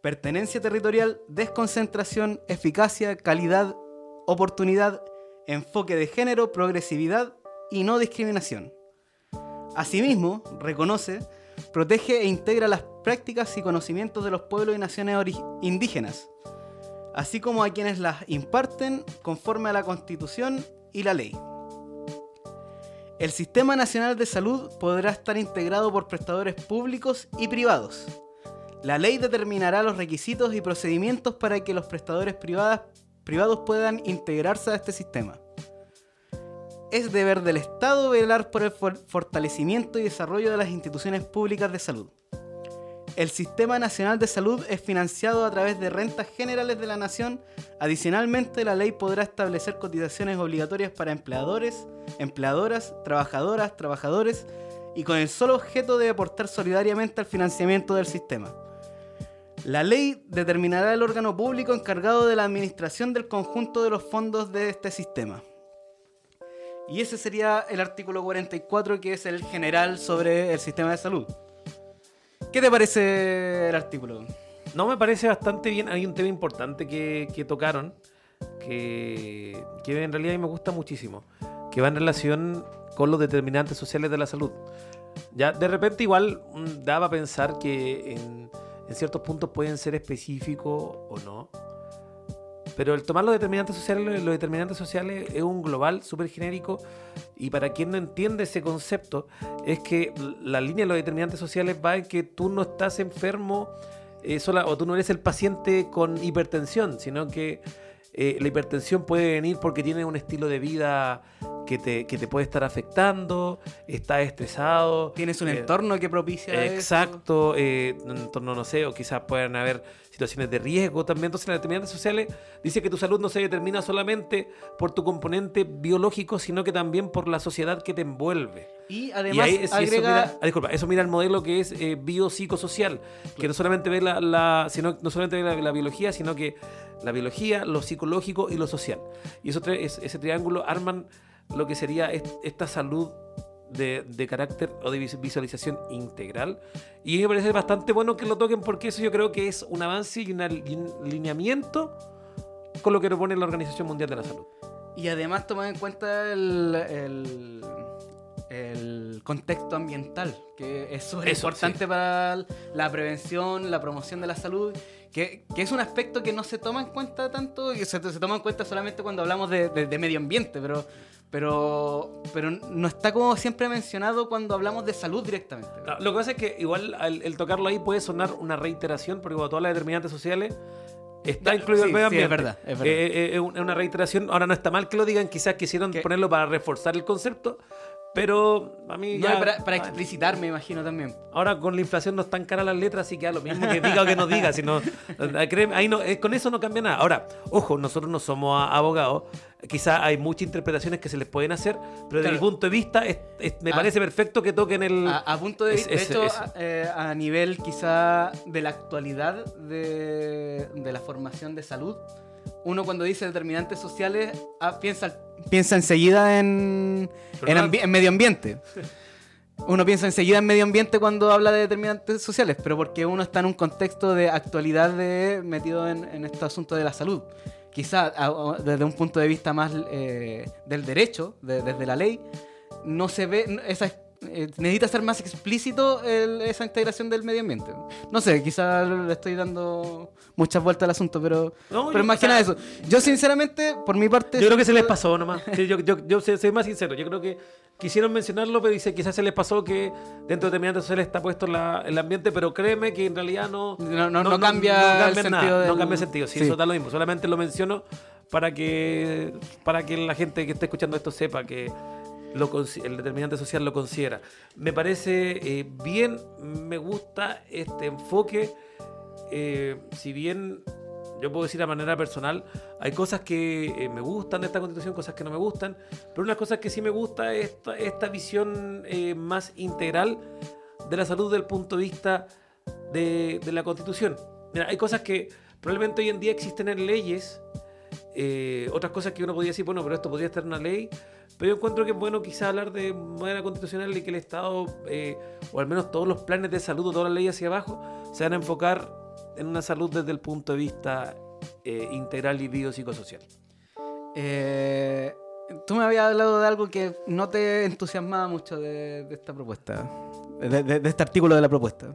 pertenencia territorial, desconcentración, eficacia, calidad, oportunidad, enfoque de género, progresividad y no discriminación. Asimismo, reconoce, protege e integra las prácticas y conocimientos de los pueblos y naciones indígenas, así como a quienes las imparten conforme a la Constitución y la ley. El Sistema Nacional de Salud podrá estar integrado por prestadores públicos y privados. La ley determinará los requisitos y procedimientos para que los prestadores privados puedan integrarse a este sistema. Es deber del Estado velar por el fortalecimiento y desarrollo de las instituciones públicas de salud. El Sistema Nacional de Salud es financiado a través de rentas generales de la nación. Adicionalmente, la ley podrá establecer cotizaciones obligatorias para empleadores, empleadoras, trabajadoras, trabajadores y con el solo objeto de aportar solidariamente al financiamiento del sistema. La ley determinará el órgano público encargado de la administración del conjunto de los fondos de este sistema. Y ese sería el artículo 44, que es el general sobre el sistema de salud. ¿Qué te parece el artículo? No, me parece bastante bien. Hay un tema importante que, tocaron, que, en realidad a mí me gusta muchísimo, que va en relación con los determinantes sociales de la salud. Ya de repente igual mm, daba a pensar que en, en ciertos puntos pueden ser específicos o no. Pero el tomar los determinantes sociales, los determinantes sociales es un global súper genérico y para quien no entiende ese concepto es que la línea de los determinantes sociales va en que tú no estás enfermo eh, sola, o tú no eres el paciente con hipertensión, sino que eh, la hipertensión puede venir porque tienes un estilo de vida que te, que te puede estar afectando, estás estresado. Tienes un eh, entorno que propicia Exacto, un entorno, no sé, o quizás puedan haber situaciones de riesgo también. Entonces, las determinantes sociales dice que tu salud no se determina solamente por tu componente biológico, sino que también por la sociedad que te envuelve. Y además eso, mira, ah, disculpa, eso mira el modelo que es eh, biopsicosocial, que no solamente ve la, sino, no solamente ve la, biología, sino que la biología, lo psicológico y lo social. Y eso, ese triángulo arman lo que sería esta salud de, carácter o de visualización integral. Y me parece bastante bueno que lo toquen porque eso yo creo que es un avance y, un alineamiento con lo que propone la Organización Mundial de la Salud. Y además tomar en cuenta el, el, contexto ambiental, que es súper importante para la prevención, la promoción de la salud, que, es un aspecto que no se toma en cuenta tanto, que se, se toma en cuenta solamente cuando hablamos de, de medio ambiente, pero pero, pero no está como siempre mencionado cuando hablamos de salud directamente. lo que pasa es que igual el, tocarlo ahí puede sonar una reiteración, porque como todas las determinantes sociales está incluido el medio ambiente. es verdad. Es, verdad. Eh, eh, es una reiteración. Ahora no está mal que lo digan, quizás quisieron ponerlo para reforzar el concepto, pero a mí ya... para, explicitar, me imagino también. Ahora con la inflación no están caras las letras, así que a lo mismo que diga o que no diga. Sino, eh, ahí no, con eso no cambia nada. Ahora, ojo, nosotros no somos abogados. Quizá hay muchas interpretaciones que se les pueden hacer, pero desde mi punto de vista me ah. parece perfecto que toquen el... A, punto de vista, de hecho, eh, a, nivel quizá de la actualidad de, de la formación de salud, uno cuando dice determinantes sociales ah, piensa, piensa enseguida en, en, medio ambiente. Uno piensa enseguida en medio ambiente cuando habla de determinantes sociales, pero porque uno está en un contexto de actualidad de, metido en, en este asunto de la salud. Quizá desde un punto de vista más eh, del derecho, desde la ley, no se ve, esa, eh, necesita ser más explícito el- esa integración del medio ambiente. No sé, quizás le estoy dando muchas vueltas al asunto, pero, No, pero yo- más que o sea, nada eso. Yo sinceramente, por mi parte... Yo creo que se les pasó nomás. Sí, yo, yo, yo soy más sincero. Yo creo que quisieron mencionarlo, pero dice, quizás se les pasó que dentro de determinadas sociales está puesto la- el ambiente, pero créeme que en realidad no, No- no- no cambia el nada, sentido No del- cambia el sentido. Sí, sí. eso da lo mismo. Solamente lo menciono para que, para que la gente que esté escuchando esto sepa que lo el determinante social lo considera. Me parece eh, bien, me gusta este enfoque. eh, si bien yo puedo decir a manera personal, hay cosas que eh, me gustan de esta constitución, cosas que no me gustan, pero una cosa que sí me gusta es esta, esta visión más integral de la salud desde el punto de vista de, de la constitución. Mira, hay cosas que probablemente hoy en día existen en leyes, eh, otras cosas que uno podría decir, bueno, pero esto podría estar en una ley, pero yo encuentro que es bueno quizá hablar de manera constitucional y que el Estado, eh, o al menos todos los planes de salud o todas las leyes hacia abajo, se van a enfocar en una salud desde el punto de vista eh, integral y biopsicosocial. Tú me habías hablado de algo que no te entusiasmaba mucho de, de esta propuesta, de, de- de este artículo de la propuesta.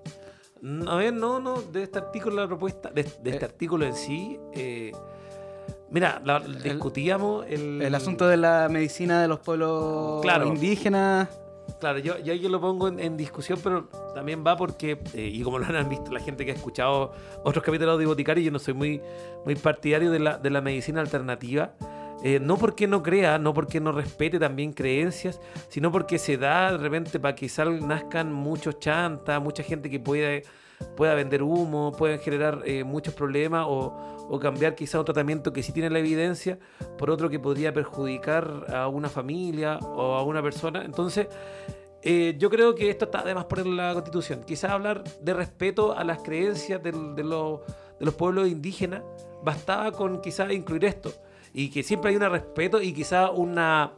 A ver, no, no, de este artículo, la propuesta, de, de este Eh. artículo en sí, eh, mira, la- discutíamos el, El asunto de la medicina de los pueblos Claro. indígenas. Claro, yo, yo, yo lo pongo en, en discusión, pero también va porque, eh, y como lo han visto la gente que ha escuchado otros capítulos de Boticario, yo no soy muy, muy partidario de la, de la medicina alternativa. Eh, no porque no crea, no porque no respete también creencias, sino porque se da de repente para que nazcan muchos chantas, mucha gente que puede, pueda vender humo, pueden generar eh, muchos problemas o, o cambiar quizá un tratamiento que sí tiene la evidencia por otro que podría perjudicar a una familia o a una persona. Entonces, eh, yo creo que esto está además por la constitución. Quizás hablar de respeto a las creencias de, los, de los pueblos indígenas, bastaba con quizás incluir esto. Y que siempre hay un respeto y quizás una,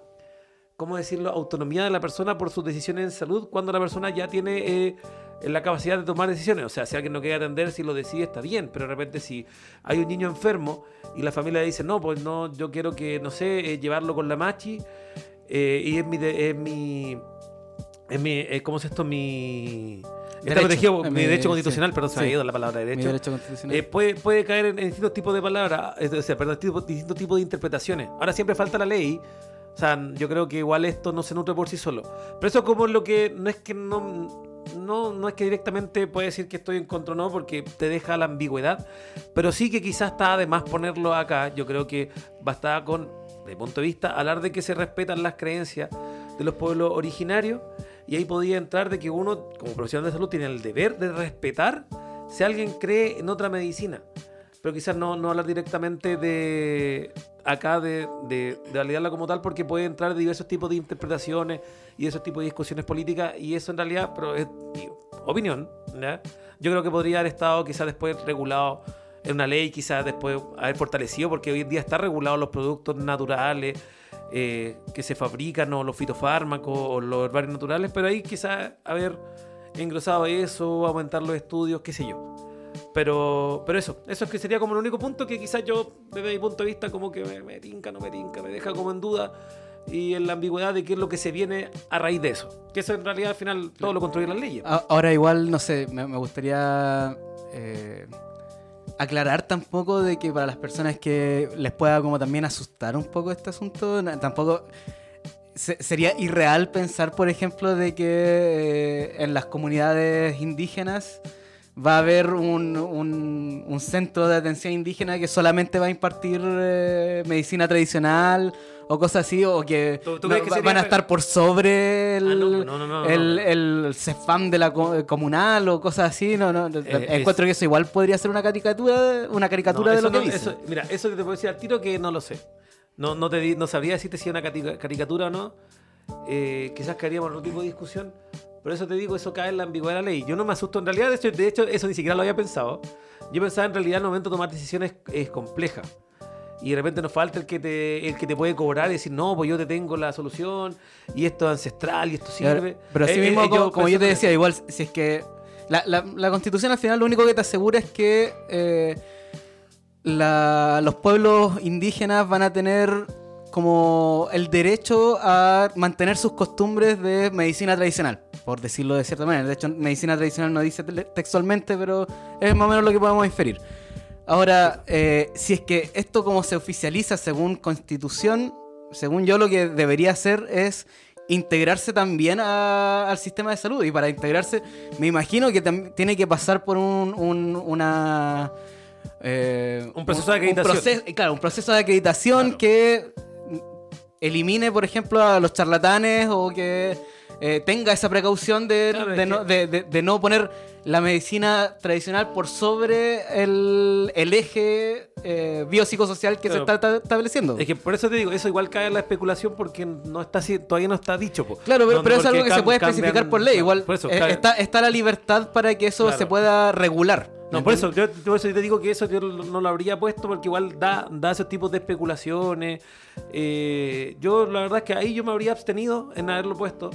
¿cómo decirlo?, autonomía de la persona por sus decisiones en salud cuando la persona ya tiene eh, la capacidad de tomar decisiones. O sea, si alguien no quiere atender, si lo decide, está bien. Pero de repente si hay un niño enfermo y la familia dice, no, pues no, yo quiero que, no sé, eh, llevarlo con la machi eh, y es mi... de- es mi es mi, eh, ¿Cómo es esto? Mi. Está Derecho. protegido, mi mi- derecho sí. constitucional, perdón, se me ha ido la palabra Mi derecho. derecho constitucional. Eh, puede, puede caer en, en distintos tipos de palabras, es- o sea, perdón, tipo- distintos tipos de interpretaciones. Ahora siempre falta la ley. O sea, yo creo que igual esto no se nutre por sí solo. Pero eso como lo que no es que no. No, no es que directamente puede decir que estoy en contra o no, porque te deja la ambigüedad. Pero sí que quizás está de más ponerlo acá. Yo creo que bastaba con, de punto de vista, hablar de que se respetan las creencias de los pueblos originarios. Y ahí podía entrar de que uno, como profesional de salud, tiene el deber de respetar si alguien cree en otra medicina. Pero quizás no, no hablar directamente de acá de, de, de validarla como tal, porque puede entrar diversos tipos de interpretaciones y esos tipos de discusiones políticas, y eso en realidad, pero es digo, opinión, ¿ya? Yo creo que podría haber estado quizás después regulado en una ley, quizás después haber fortalecido, porque hoy en día está regulado los productos naturales eh, que se fabrican, o los fitofármacos, o los herbarios naturales, pero ahí quizás haber engrosado eso, aumentar los estudios, qué sé yo. Pero, pero eso, eso es que sería como el único punto que quizás yo, desde mi punto de vista, como que me, me tinca, no me tinca, me deja como en duda y en la ambigüedad de qué es lo que se viene a raíz de eso. Que eso en realidad al final todo lo construyen las leyes. Ahora igual, no sé, me, gustaría eh, aclarar tampoco de que para las personas que les pueda como también asustar un poco este asunto, tampoco se- sería irreal pensar, por ejemplo, de que eh, en las comunidades indígenas va a haber un, un- un centro de atención indígena que solamente va a impartir eh, medicina tradicional o cosas así, o que, ¿Tú- tú no- crees que va- sería van a estar por sobre el, Ah, no, no, el, el CEFAM de la co- comunal o cosas así. No, no, Eh, encuentro que eso igual podría ser una caricatura, una caricatura de lo que dice. eso- mira, eso que te puedo decir al tiro que no lo sé. No, no, te di- no sabría decirte si es una caricatura o no. Eh, quizás caeríamos en otro tipo de discusión. Por eso te digo, eso cae en la ambigüedad de la ley. Yo no me asusto. En realidad, de hecho, de hecho, eso ni siquiera lo había pensado. Yo pensaba en realidad en el momento de tomar decisiones es compleja. Y de repente nos falta el que te, el que te puede cobrar y decir, no, pues yo te tengo la solución y esto es ancestral y esto sirve. Pero así Eh, mismo, eh, como, como yo te decía, igual si es que la, la- la constitución al final lo único que te asegura es que eh, la- los pueblos indígenas van a tener como el derecho a mantener sus costumbres de medicina tradicional, por decirlo de cierta manera. De hecho, medicina tradicional no dice textualmente, pero es más o menos lo que podemos inferir. Ahora, eh, si es que esto como se oficializa según constitución, según yo lo que debería hacer es integrarse también a- al sistema de salud. Y para integrarse, me imagino que tiene que pasar por un, un- una... eh, Un proceso de acreditación. proceso- claro, un proceso de acreditación Claro. que elimine, por ejemplo, a los charlatanes o que eh, tenga esa precaución de, Claro, no, de- de- de no poner la medicina tradicional por sobre el, el eje eh, biopsicosocial que Claro. se está ta- estableciendo. Es que por eso te digo, eso igual cae en la especulación porque no está todavía no está dicho. po. Claro, pero, No, pero es algo que se puede cambian- especificar por ley. Igual Por eso, eh, está, está la libertad para que eso Claro. se pueda regular. No, por eso, yo, por eso te digo que eso yo no lo habría puesto porque igual da, da esos tipos de especulaciones. Eh, yo la verdad es que ahí yo me habría abstenido en haberlo puesto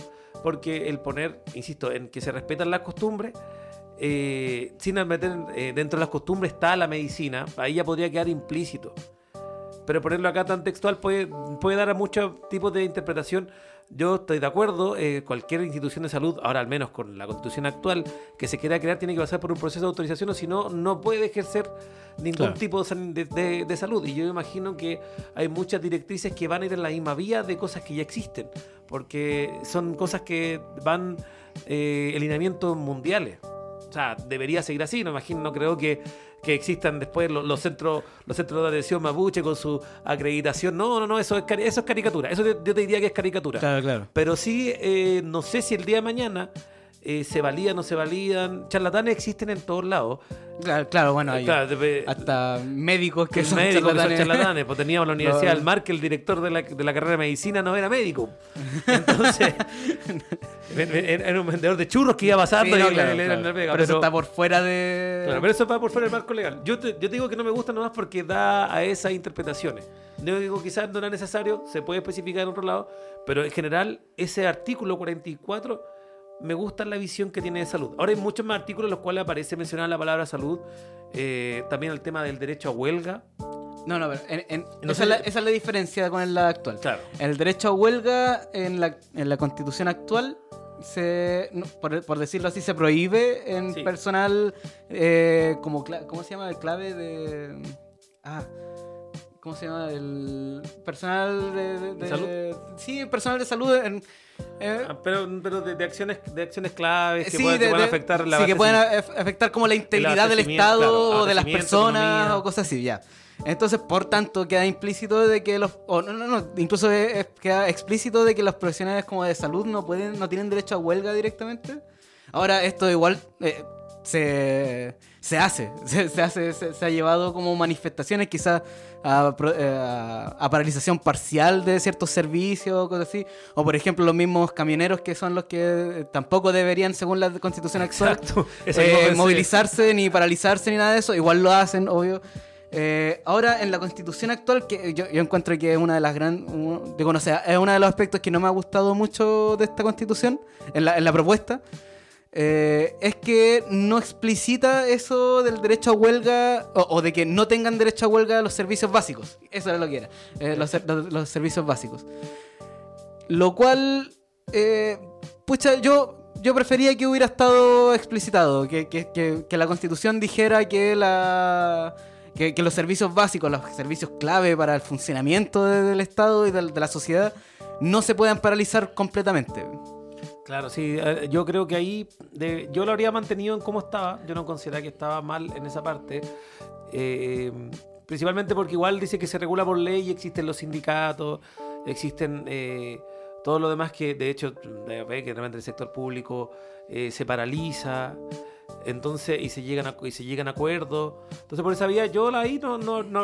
porque el poner, insisto, en que se respetan las costumbres, eh, sin meter eh, dentro de las costumbres está la medicina, ahí ya podría quedar implícito. Pero ponerlo acá tan textual puede, puede dar a muchos tipos de interpretación. Yo estoy de acuerdo, eh, cualquier institución de salud, ahora al menos con la constitución actual, que se quiera crear, tiene que pasar por un proceso de autorización o si no, no puede ejercer ningún Claro. tipo de, salud. Y yo me imagino que hay muchas directrices que van a ir en la misma vía de cosas que ya existen, porque son cosas que van eh, en lineamientos mundiales. O sea, debería seguir así, no imagino, no creo que, que existan después los, los centros los centros de atención mapuche con su acreditación. No, no, no, eso es, eso es caricatura. Eso yo te diría que es caricatura. Claro, claro. Pero sí, eh, no sé si el día de mañana eh, se validan o no se validan. Charlatanes existen en todos lados. Claro, claro, bueno, hay Claro, hasta médicos que que son médicos que son charlatanes. charlatanes. Pues teníamos la Universidad del Mar, que el director de la, de la carrera de medicina no era médico. Entonces, era un vendedor de churros que iba pasando Sí, no, y claro, le- le- le- pero, eso está por fuera de. Claro, pero eso va por fuera del marco legal. Yo te, yo te digo que no me gusta nomás porque da a esas interpretaciones. Yo digo quizás no era necesario, se puede especificar en otro lado, pero en general ese artículo 44 me gusta la visión que tiene de salud. Ahora hay muchos más artículos en los cuales aparece mencionada la palabra salud, eh, también el tema del derecho a huelga. No, no, pero en- en- No esa, es la, esa es la diferencia con la actual. Claro. El derecho a huelga en la, en la constitución actual, se, no, por, por decirlo así, se prohíbe en Sí. personal eh, como... ¿Cómo se llama? El clave de... Ah, ¿cómo se llama? El personal de... de- ¿De salud? Sí, el personal de salud en... eh, Ah, Pero, pero de, de acciones, de acciones claves que, sí, pueden, que afectar la sí, que pueden af- afectar como la integridad del Estado claro, o de las personas economía. o cosas así, ya. Entonces, por tanto, queda implícito de que los. No, no, no. Incluso es- queda explícito de que los profesionales como de salud no pueden, no tienen derecho a huelga directamente. Ahora, esto igual eh, se, se hace. Se, se hace, se, se ha llevado como manifestaciones, quizás a, eh, a- a paralización parcial de ciertos servicios, cosas así. O por ejemplo, los mismos camioneros que son los que eh, tampoco deberían, según la constitución actual, eh, movilizarse ni paralizarse ni nada de eso. Igual lo hacen, obvio. Eh, ahora, en la constitución actual, que yo, yo encuentro que es una de las grandes. Digo, no sé, es uno de los aspectos que no me ha gustado mucho de esta constitución, en la, en la propuesta. Eh, es que no explicita eso del derecho a huelga o, de que no tengan derecho a huelga los servicios básicos. Eso era lo que era, eh, los, ser- los- los servicios básicos. Lo cual, eh, pucha, yo, yo prefería que hubiera estado explicitado, que, que- que- la constitución dijera que, la, que, los servicios básicos, los servicios clave para el funcionamiento de- del Estado y de, de la sociedad, no se puedan paralizar completamente. Claro, sí, eh, yo creo que ahí de- yo lo habría mantenido en cómo estaba. Yo no consideraba que estaba mal en esa parte. Eh, principalmente porque igual dice que se regula por ley y existen los sindicatos, existen eh, todo lo demás que de hecho que realmente el sector público se paraliza. Entonces, y se llegan a, y se llegan acuerdos. Entonces, por esa vía, yo ahí no, no, no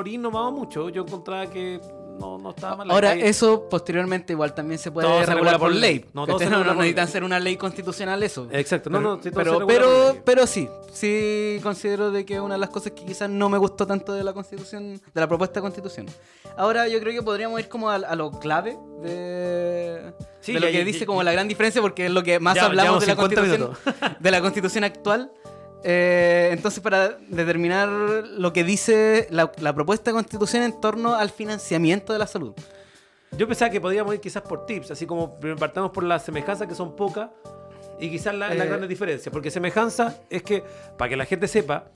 mucho. Yo encontraba que no, no estaba mal. Ahora, eso posteriormente igual también se puede Todo se regular regula por ley. ley. No, todo se no, regula no por necesitan ley. ser una ley constitucional eso. Exacto, no, no, sí, todo se pero, regula pero, pero sí, sí considero de que una de las cosas que quizás no me gustó tanto de la constitución, de la propuesta de constitución. Ahora yo creo que podríamos ir como a, a lo clave de, Sí, de lo ya- que ya- dice ya- como la gran diferencia, porque es lo que más hablamos de la, llevamos 50 constitución, de la constitución actual. Eh, entonces, para determinar lo que dice la, la propuesta de constitución en torno al financiamiento de la salud. Yo pensaba que podíamos ir quizás por tips, así como partamos por las semejanzas que son pocas y quizás la, la Eh. grandes diferencias. Porque semejanza es que, para que la gente sepa,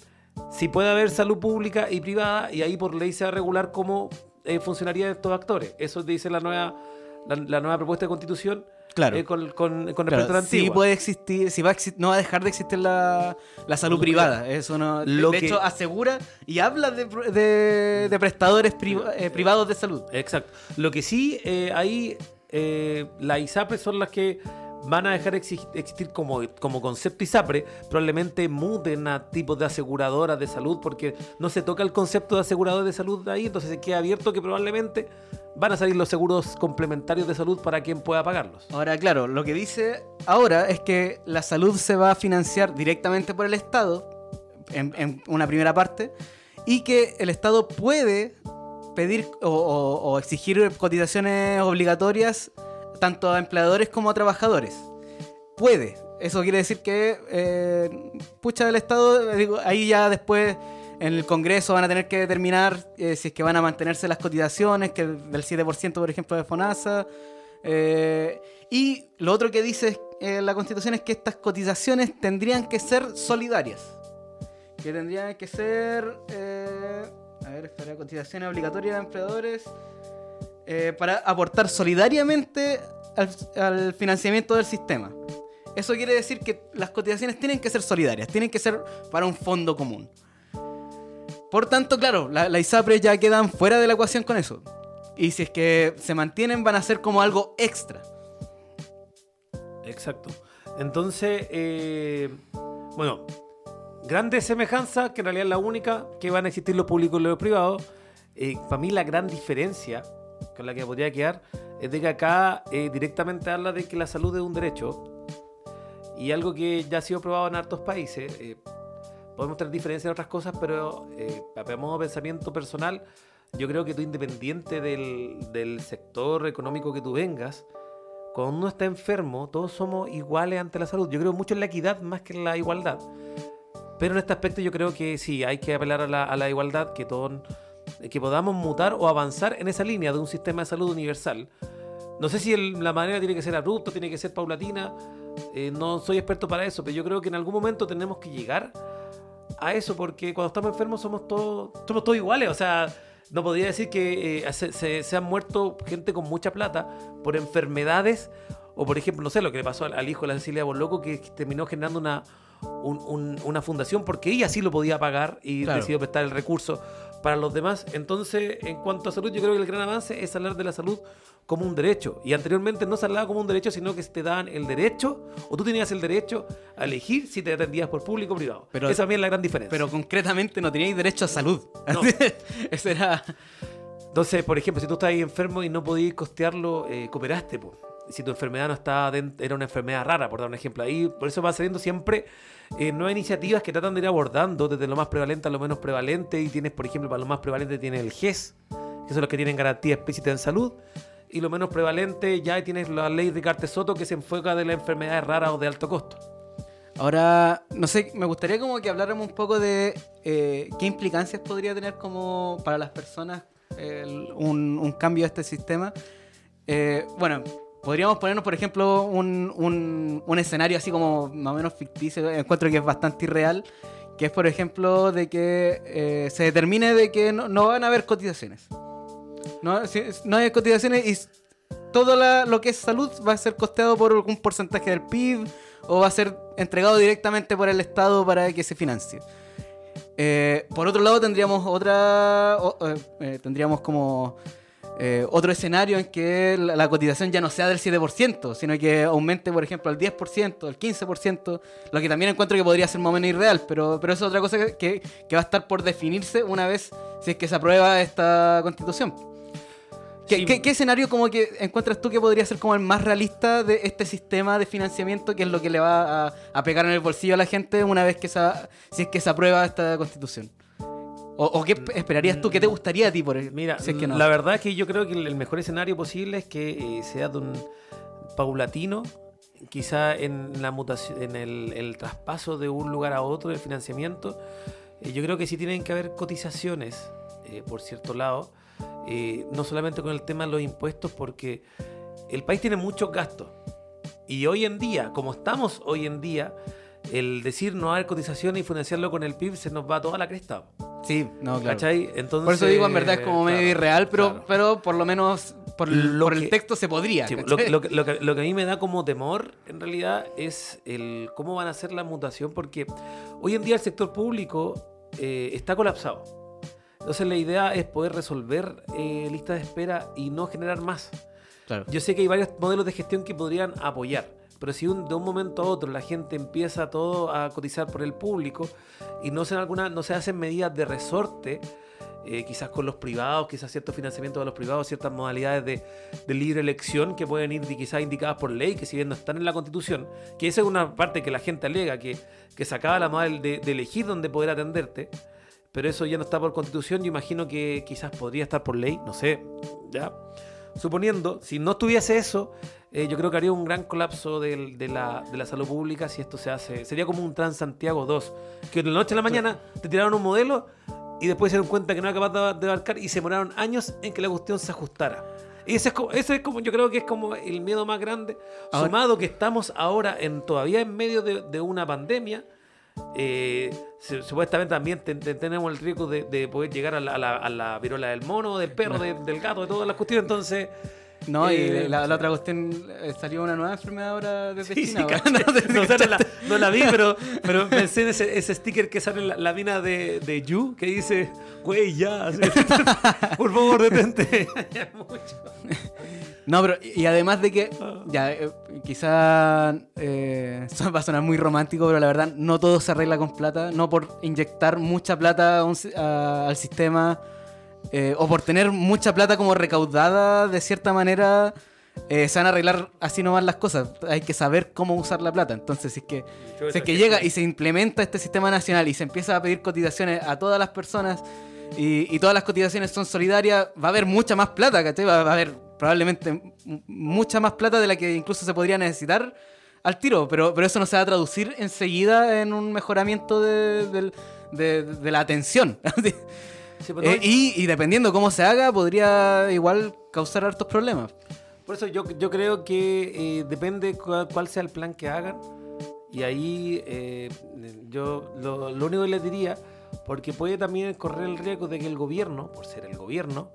si puede haber salud pública y privada y ahí por ley se va a regular cómo eh, funcionarían estos actores. Eso dice la nueva, la, la nueva propuesta de constitución Claro. eh, con, con, con Claro, respecto a la sí antigua. puede existir, sí va a exi- no va a dejar de existir la, la salud privada. Eso no, de- Lo de que- hecho, asegura y habla de, de- de prestadores eh, privados de salud. Exacto. Lo que sí, eh, ahí eh, las ISAPRES son las que van a dejar exi- existir como, como concepto ISAPRE, probablemente muten a tipos de aseguradoras de salud, porque no se toca el concepto de asegurador de salud de ahí, entonces se queda abierto que probablemente van a salir los seguros complementarios de salud para quien pueda pagarlos. Ahora, claro, lo que dice ahora es que la salud se va a financiar directamente por el Estado, en, en una primera parte, y que el Estado puede pedir o exigir cotizaciones obligatorias tanto a empleadores como a trabajadores. Puede. Eso quiere decir que, eh, pucha, el Estado, digo, ahí ya después en el Congreso van a tener que determinar eh, si es que van a mantenerse las cotizaciones, que del 7%, por ejemplo, de FONASA. Eh, y lo otro que dice la Constitución es que estas cotizaciones tendrían que ser solidarias. Que tendrían que ser. a ver, espera, cotizaciones obligatorias de empleadores. Eh, para aportar solidariamente al, financiamiento del sistema. Eso quiere decir que las cotizaciones tienen que ser solidarias, tienen que ser para un fondo común. Por tanto, claro, la, la ISAPRE ya quedan fuera de la ecuación con eso. Y si es que se mantienen, van a ser como algo extra. Exacto. Entonces, eh, bueno, grande semejanza, que en realidad es la única, que van a existir los públicos y los privados. Eh, para mí la gran diferencia con la que podría quedar es de que acá eh, directamente habla de que la salud es un derecho y algo que ya ha sido probado en hartos países. eh, podemos tener diferencias en otras cosas, pero eh, a modo de pensamiento personal, yo creo que tú independiente del, del sector económico que tú vengas, cuando uno está enfermo, todos somos iguales ante la salud. Yo creo mucho en la equidad más que en la igualdad. Pero en este aspecto yo creo que sí, hay que apelar a la, a la igualdad, que todos que podamos mutar o avanzar en esa línea de un sistema de salud universal. No sé si el- la manera tiene que ser abrupta, tiene que ser paulatina. eh, no soy experto para eso, pero yo creo que en algún momento tenemos que llegar a eso porque cuando estamos enfermos somos todos somos todos iguales. O sea, no podría decir que eh, se, se- se han muerto gente con mucha plata por enfermedades o, por ejemplo, no sé, lo que le pasó al, al hijo de la Cecilia Borloco que terminó generando una, un- un- una fundación porque ella sí lo podía pagar y Claro. decidió prestar el recurso para los demás. Entonces, en cuanto a salud, yo creo que el gran avance es hablar de la salud como un derecho. Y anteriormente no se hablaba como un derecho, sino que te daban el derecho, o tú tenías el derecho a elegir si te atendías por público o privado. Pero- Esa también es la gran diferencia. Pero concretamente no teníais derecho a salud. No. Ese era. Entonces, por ejemplo, si tú estás ahí enfermo y no podías costearlo, eh, cooperaste. po. Si tu enfermedad no estaba dent- era una enfermedad rara, por dar un ejemplo. Ahí, por eso va saliendo siempre eh, nuevas iniciativas que tratan de ir abordando desde lo más prevalente a lo menos prevalente. Y tienes, por ejemplo, para lo más prevalente tienes el GES, que son los que tienen garantía explícita en salud. Y lo menos prevalente ya tienes la ley de Carte Soto que se enfoca de las enfermedades raras o de alto costo. Ahora, no sé, me gustaría como que habláramos un poco de eh, qué implicancias podría tener como para las personas un cambio a este sistema. Eh, bueno, podríamos ponernos, por ejemplo, un, un- un escenario así como más o menos ficticio, encuentro que es bastante irreal, que es, por ejemplo, de que eh, se determine de que no, no van a haber cotizaciones. No, no hay cotizaciones y todo lo que es salud va a ser costeado por algún porcentaje del PIB o va a ser entregado directamente por el Estado para que se financie. Eh, por otro lado tendríamos otra eh, tendríamos como eh, otro escenario en que la, cotización ya no sea del 7%, sino que aumente, por ejemplo, al 10%, al 15%, lo que también encuentro que podría ser más o menos irreal, pero, pero eso es otra cosa que, que- que va a estar por definirse una vez si es que se aprueba esta constitución. ¿Qué, Sí. qué- qué escenario como que encuentras tú que podría ser como el más realista de este sistema de financiamiento que es lo que le va a, a pegar en el bolsillo a la gente una vez que se, si es que se aprueba esta constitución? ¿O, o qué p- esperarías tú? ¿Qué te gustaría a ti por Mira, si es que no? la verdad es que yo creo que el el mejor escenario posible es que eh, sea de un paulatino, quizá en la mutación, en el, el traspaso de un lugar a otro del financiamiento. Eh, yo creo que sí tienen que haber cotizaciones eh, por cierto lado. no solamente con el tema de los impuestos, porque el país tiene muchos gastos. Y hoy en día, como estamos hoy en día, el decir no haber cotizaciones y financiarlo con el PIB se nos va toda la cresta. Sí, no, claro. ¿Cachai? Entonces, Por eso digo, en verdad es como medio claro, irreal, pero, claro. pero por lo menos por, Lo por que- el texto se podría. Sí, lo, lo que- lo que, lo que a mí me da como temor, en realidad, es el cómo van a hacer la mutación, porque hoy en día el sector público eh, está colapsado. Entonces la idea es poder resolver eh, listas de espera y no generar más. Claro. Yo sé que hay varios modelos de gestión que podrían apoyar, pero si de un momento a otro la gente empieza todo a cotizar por el público y no se, alguna, no se hacen medidas de resorte, eh, quizás con los privados, quizás cierto financiamiento de los privados, ciertas modalidades de, de libre elección que pueden ir quizás indicadas por ley, que si bien no están en la constitución, que esa es una parte que la gente alega, que, que sacaba la modal de, de elegir dónde poder atenderte, pero eso ya no está por constitución, yo imagino que quizás podría estar por ley, no sé, ya. Suponiendo, si no tuviese eso, eh, yo creo que haría un gran colapso de, la, de la salud pública si esto se hace. Sería como un Transantiago 2, que de la noche a la mañana te tiraron un modelo y después se dieron cuenta que no era capaz de, abarcar y se demoraron años en que la cuestión se ajustara. Y ese es como, ese es como, yo creo que es como el miedo más grande, Ahora- sumado que estamos ahora en todavía en medio de, de una pandemia. eh, supuestamente también te- te- tenemos el riesgo de, de poder llegar a la, a la- a la viruela del mono, del perro, de- del gato, de todas las cuestiones. Entonces, No, Eh, y la, la otra cuestión, eh, salió una nueva enfermedad ahora desde Sí, China. No sé si No, o sea, no, la, cachaste. no la vi, pero, pero pensé en ese, ese sticker que sale en la, la mina de, de Yu, que dice, güey, ya, por favor, detente. No, pero y además de que, Ah. ya, eh, quizá eh, va a sonar muy romántico, pero la verdad no todo se arregla con plata, no por inyectar mucha plata a un a- al sistema eh, o por tener mucha plata como recaudada de cierta manera. eh, se van a arreglar así nomás las cosas. Hay que saber cómo usar la plata. Entonces, si es que, si es que llega y se implementa este sistema nacional y se empieza a pedir cotizaciones a todas las personas y, y todas las cotizaciones son solidarias, va a haber mucha más plata, ¿cachai? Va, va a haber probablemente mucha más plata de la que incluso se podría necesitar al tiro, pero, pero eso no se va a traducir enseguida en un mejoramiento de, de- de la atención. Sí, pues, Eh, y, y dependiendo cómo se haga, podría igual causar hartos problemas. Por eso yo, yo creo que eh, depende cuál, cuál sea el plan que hagan. Y ahí eh, yo lo, lo único que les diría, porque puede también correr el riesgo de que el gobierno, por ser el gobierno,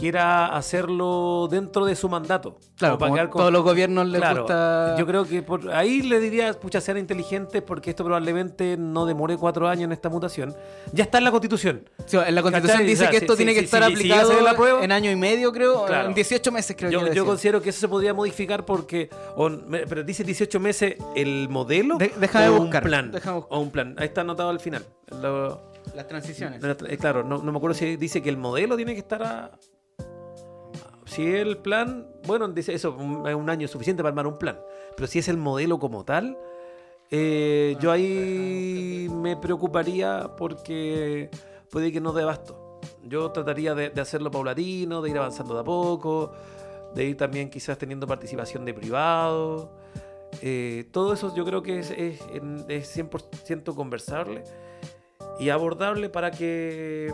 quiera hacerlo dentro de su mandato. Claro, para como con- todos los gobiernos les Claro, gusta... yo creo que por ahí le diría, pucha, sean inteligentes porque esto probablemente no demore cuatro años en esta mutación. Ya está en la constitución. Sí, en la constitución ¿Cachai? dice O sea, que esto tiene que estar si aplicado ser la prueba- en año y medio, creo, Claro. en 18 meses creo Yo, que yo considero que eso se podría modificar porque, o- pero dice 18 meses el modelo De- déjame o buscar, un plan. buscar. O un plan. Ahí está anotado al final. Lo- Las transiciones. eh, claro, no, no me acuerdo si dice que el modelo tiene que estar a... Si el plan, bueno, dice eso, es un año suficiente para armar un plan. Pero si es el modelo como tal, eh, yo ahí me preocuparía porque puede que no dé abasto. Yo trataría de, hacerlo paulatino, de ir avanzando de a poco, de ir también quizás teniendo participación de privado. Eh, todo eso yo creo que es, es, es 100% conversable y abordable para que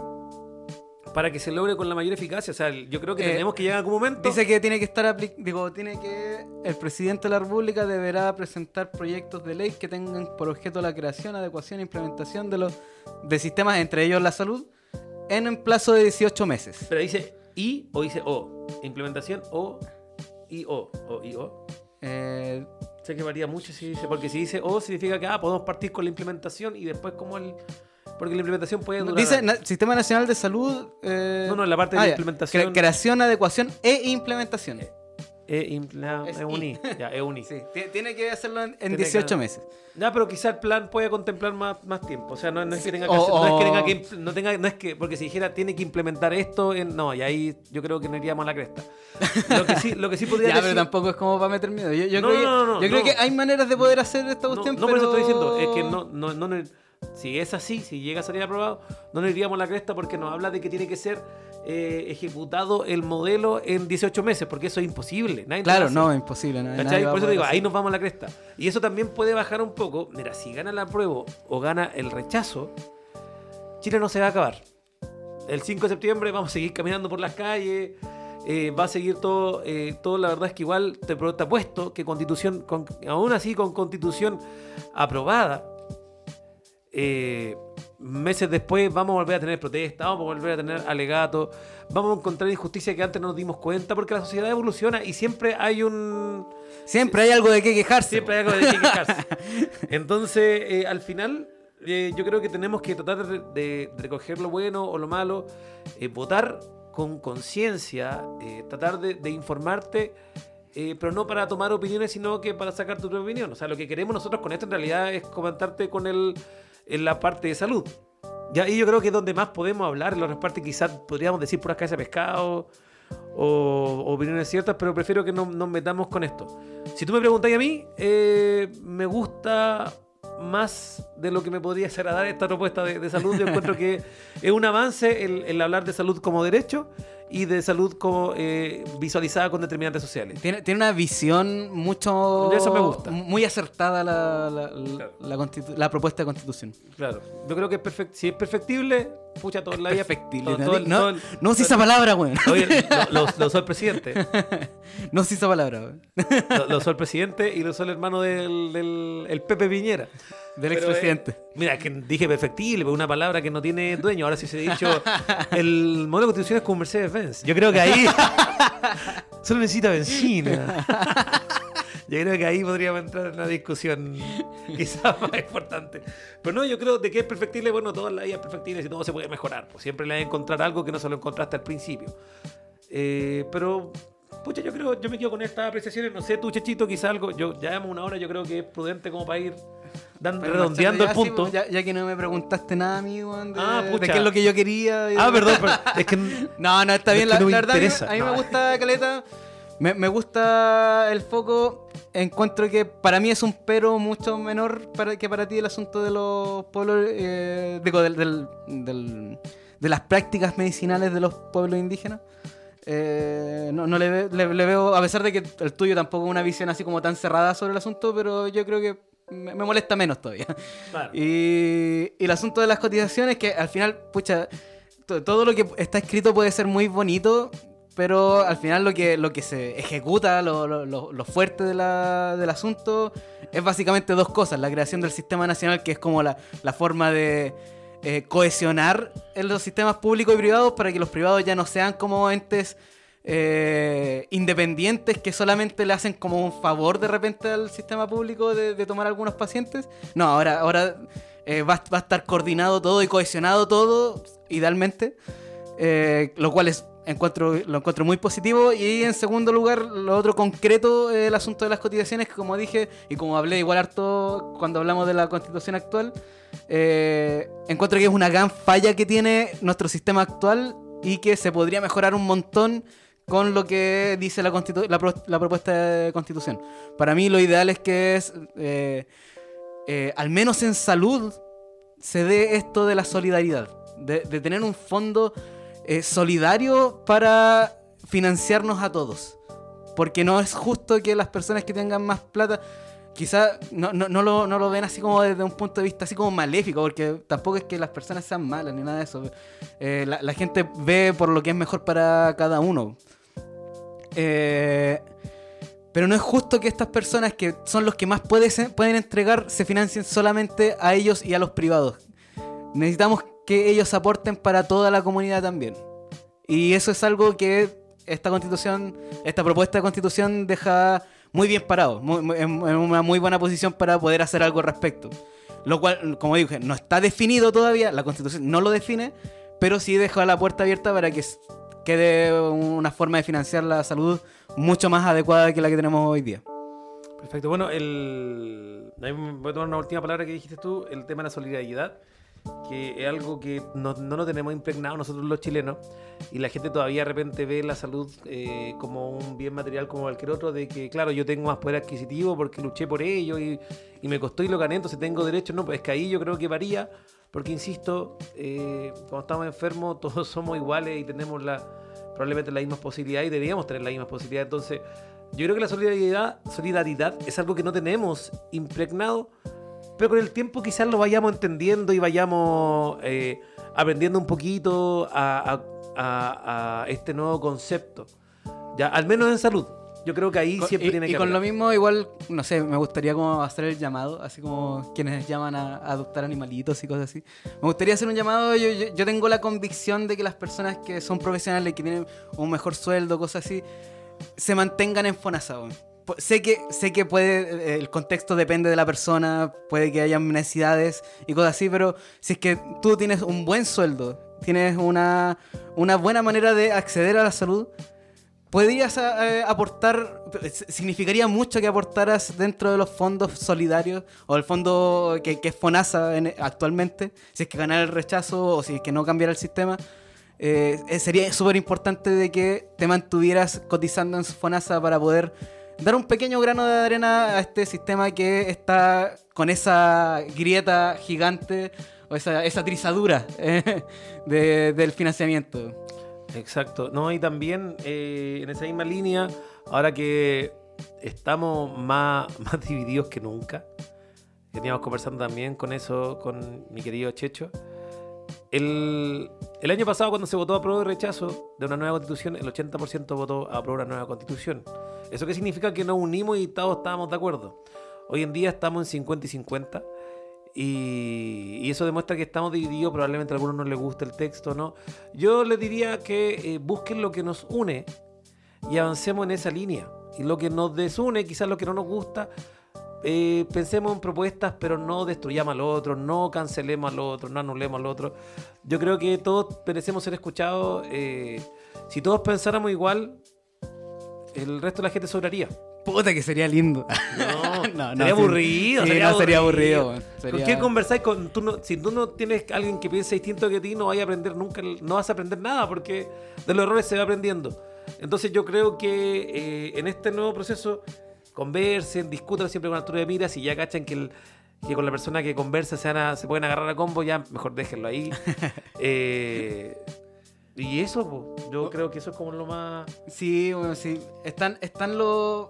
para que se logre con la mayor eficacia. O sea, yo creo que Eh, tenemos que llegar a algún momento. Dice que tiene que estar digo, tiene que el presidente de la República deberá presentar proyectos de ley que tengan por objeto la creación, adecuación e implementación de los de sistemas entre ellos la salud en un plazo de 18 meses. Pero dice I o dice O. Implementación O y O. O y O. Eh, Sé que varía mucho si dice, porque si dice O significa que ah, podemos partir con la implementación y después como el. Porque la implementación puede durar. dice na- Sistema Nacional de Salud. eh, No, no, en la parte de ah, la ya. implementación. Cre- creación, adecuación e implementación. E impla- Es es un I. Ya, es un I. Sí, ti- tiene que hacerlo en, en Tiene 18 que- meses. Ya, pero quizá el plan puede contemplar más, más tiempo. O sea, no, no es que tenga que o- hacer- no es que tenga que no tenga, no es que, porque si dijera tiene que implementar esto, en- no, y ahí yo creo que no iríamos a la cresta. Lo que sí, lo que sí podría Ya, decir, pero tampoco es como para meter miedo. Yo, yo No, creo, que, no, no, no, yo creo no. que hay maneras de poder hacer esta no, cuestión, no, pero... por eso estoy diciendo, es que no, no, no, no- si es así, si llega a salir aprobado, no nos iríamos a la cresta porque nos habla de que tiene que ser eh, ejecutado el modelo en 18 meses, porque eso es imposible. nadie Claro, no, es imposible. nadie a Por eso digo, ahí nos vamos a la cresta. Y eso también puede bajar un poco. Mira, si gana la prueba o gana el rechazo, Chile no se va a acabar. el 5 de septiembre vamos a seguir caminando por las calles. eh, va a seguir todo, eh, todo, la verdad es que igual te, te apuesto que constitución, con- aún así con constitución aprobada, eh, meses después vamos a volver a tener protestas, vamos a volver a tener alegatos, vamos a encontrar injusticia que antes no nos dimos cuenta, porque la sociedad evoluciona y siempre hay un... Siempre hay algo de qué quejarse. Siempre hay algo de qué quejarse. Entonces, eh, al final, eh, yo creo que tenemos que tratar de, recoger lo bueno o lo malo, eh, votar con conciencia, tratar de, de informarte, eh, pero no para tomar opiniones, sino que para sacar tu propia opinión. O sea, lo que queremos nosotros con esto en realidad es comentarte con el, en la parte de salud. Ya, y yo creo que es donde más podemos hablar, en la otra parte quizás podríamos decir puras cabezas de pescado o, opiniones ciertas, pero prefiero que no nos metamos con esto. Si tú me preguntáis a mí, eh, me gusta más de lo que me podría agradar esta propuesta de, de salud. Yo encuentro que es un avance el, el hablar de salud como derecho y de salud como eh, visualizada con determinantes sociales. Tiene, tiene una visión mucho. Eso me gusta. Muy acertada la, la, la- Claro. la la propuesta de constitución. Claro. Yo creo que es perfect- si es perfectible, pucha, todo en la vida. Perfectible. todo- todo no todo no esa palabra, weón. Oye, lo, lo- lo usó el presidente. No usa esa palabra, weón. Lo, lo usó el presidente y lo usó el hermano del, del el Pepe Piñera. Del Pero, expresidente. eh, mira, que dije perfectible, pero una palabra que no tiene dueño. Ahora sí se ha dicho, el modelo de constitución es como Yo creo que ahí solo necesita benzina. Yo creo que ahí podríamos entrar en una discusión quizás más importante. Pero no, yo creo de que es perfectible, bueno, todas las ideas perfectibles y todo se puede mejorar. Pues siempre le vas a encontrar algo que no se lo encontraste al principio. Eh, pero, pucha, yo creo, yo me quedo con estas apreciaciones. No sé, tú, Chechito, quizás algo. Yo ya llevamos una hora, yo creo que es prudente como para ir dan- redondeando el punto. sí, ya, ya que no me preguntaste nada a mí, weón, de, Ah, de qué es lo que yo quería. Ah, perdón, pero es que No, no, está Es bien. La, no me la verdad, a mí- interesa. a mí, No. me gusta Caleta. Me, me gusta el foco. Encuentro que para mí es un pero mucho menor para, que para ti el asunto de los pueblos. eh, digo, del, del- del- de las prácticas medicinales de los pueblos indígenas. Eh, no no le, le- le veo, a pesar de que el tuyo tampoco es una visión así como tan cerrada sobre el asunto, pero yo creo que me, me molesta menos todavía. Claro. Y, y el asunto de las cotizaciones, que al final, pucha, to- todo lo que está escrito puede ser muy bonito, pero al final lo que, lo que se ejecuta, lo, lo- lo- lo fuerte de la- del asunto, es básicamente dos cosas. La creación del sistema nacional, que es como la, la forma de eh, cohesionar en los sistemas públicos y privados para que los privados ya no sean como entes eh, independientes que solamente le hacen como un favor de repente al sistema público de, tomar algunos pacientes. No, ahora, ahora eh, va, va a estar coordinado todo y cohesionado todo, idealmente, eh, lo cual es encuentro, lo encuentro muy positivo. Y en segundo lugar, lo otro concreto, el asunto de las cotizaciones, que como dije y como hablé igual harto cuando hablamos de la constitución actual, encuentro que es una gran falla que tiene nuestro sistema actual y que se podría mejorar un montón con lo que dice la, la, pro- la propuesta de constitución. Para mí lo ideal es que es, eh, eh, al menos en salud, se dé esto de la solidaridad, de, de tener un fondo eh, solidario para financiarnos a todos. Porque no es justo que las personas que tengan más plata, quizás no, no, no lo, no lo ven así como desde un punto de vista así como maléfico, porque tampoco es que las personas sean malas ni nada de eso. Eh, la, gente ve por lo que es mejor para cada uno. Eh, pero no es justo que estas personas que son los que más puede pueden entregar se financien solamente a ellos y a los privados. Necesitamos que ellos aporten para toda la comunidad también. Y eso es algo que esta constitución, esta propuesta de constitución deja muy bien parado, muy- en una muy buena posición para poder hacer algo al respecto. Lo cual, como dije, no está definido todavía, la constitución no lo define, pero sí deja la puerta abierta para que quede una forma de financiar la salud mucho más adecuada que la que tenemos hoy día. Perfecto. Bueno, el... voy a tomar una última palabra que dijiste tú, el tema de la solidaridad, que es algo que no, no lo tenemos impregnado nosotros los chilenos, y la gente todavía de repente ve la salud eh, como un bien material como cualquier otro, de que, claro, yo tengo más poder adquisitivo porque luché por ello y, y me costó y lo gané, entonces tengo derecho. No, pues es que ahí yo creo que varía, porque insisto, eh, cuando estamos enfermos todos somos iguales y tenemos la, probablemente las mismas posibilidades y deberíamos tener las mismas posibilidades. Entonces, yo creo que la solidaridad, solidaridad es algo que no tenemos impregnado pero con el tiempo quizás lo vayamos entendiendo y vayamos eh, aprendiendo un poquito a, a- a- a este nuevo concepto. Ya, al menos en salud. Yo creo que ahí Con- siempre y, tiene y que con lo mismo, igual, no sé, me gustaría como hacer el llamado, así como quienes llaman a, a adoptar animalitos y cosas así. Me gustaría hacer un llamado, yo, yo, yo tengo la convicción de que las personas que son profesionales, que tienen un mejor sueldo, cosas así, se mantengan en FONASA. Sé que, sé que puede, eh, el contexto depende de la persona, puede que haya necesidades y cosas así, pero si es que tú tienes un buen sueldo, tienes una, una buena manera de acceder a la salud, podrías eh, aportar, significaría mucho que aportaras dentro de los fondos solidarios o el fondo que, es FONASA en- actualmente, si es que ganara el rechazo o si es que no cambiara el sistema. eh, sería súper importante de que te mantuvieras cotizando en FONASA para poder dar un pequeño grano de arena a este sistema que está con esa grieta gigante o esa, esa trizadura eh, de- del financiamiento. Exacto. No, y también eh, en esa misma línea, ahora que estamos más, más divididos que nunca, veníamos conversando también con eso, con mi querido Checho. El, año pasado, cuando se votó a prueba de rechazo de una nueva constitución, el 80% votó a prueba una nueva constitución. ¿Eso qué significa? Que nos unimos y todos estábamos de acuerdo. Hoy en día estamos en 50 y 50. Y, y eso demuestra que estamos divididos. Probablemente a algunos no les guste el texto, ¿no? Yo les diría que eh, busquen lo que nos une y avancemos en esa línea. Y lo que nos desune, quizás lo que no nos gusta, eh, pensemos en propuestas, pero no destruyamos al otro, no cancelemos al otro, no anulemos al otro. Yo creo que todos merecemos ser escuchados. eh, si todos pensáramos igual, el resto de la gente sobraría. Puta que sería lindo. No, No, no, sería aburrido. Sí, sería no, sería aburrido. ¿Con Sería- quién conversáis? Con, tú no- si tú no tienes alguien que piense distinto que ti, no vas a aprender nunca, no vas a aprender nada, porque de los errores se va aprendiendo. Entonces yo creo que eh, en este nuevo proceso conversen, discutan siempre con altura de miras y ya cachan que, el- que con la persona que conversa se, van a- se pueden agarrar a combo, ya mejor déjenlo ahí. Eh, y eso, po, yo creo que eso es como lo más... Sí, bueno, sí. Están, están los.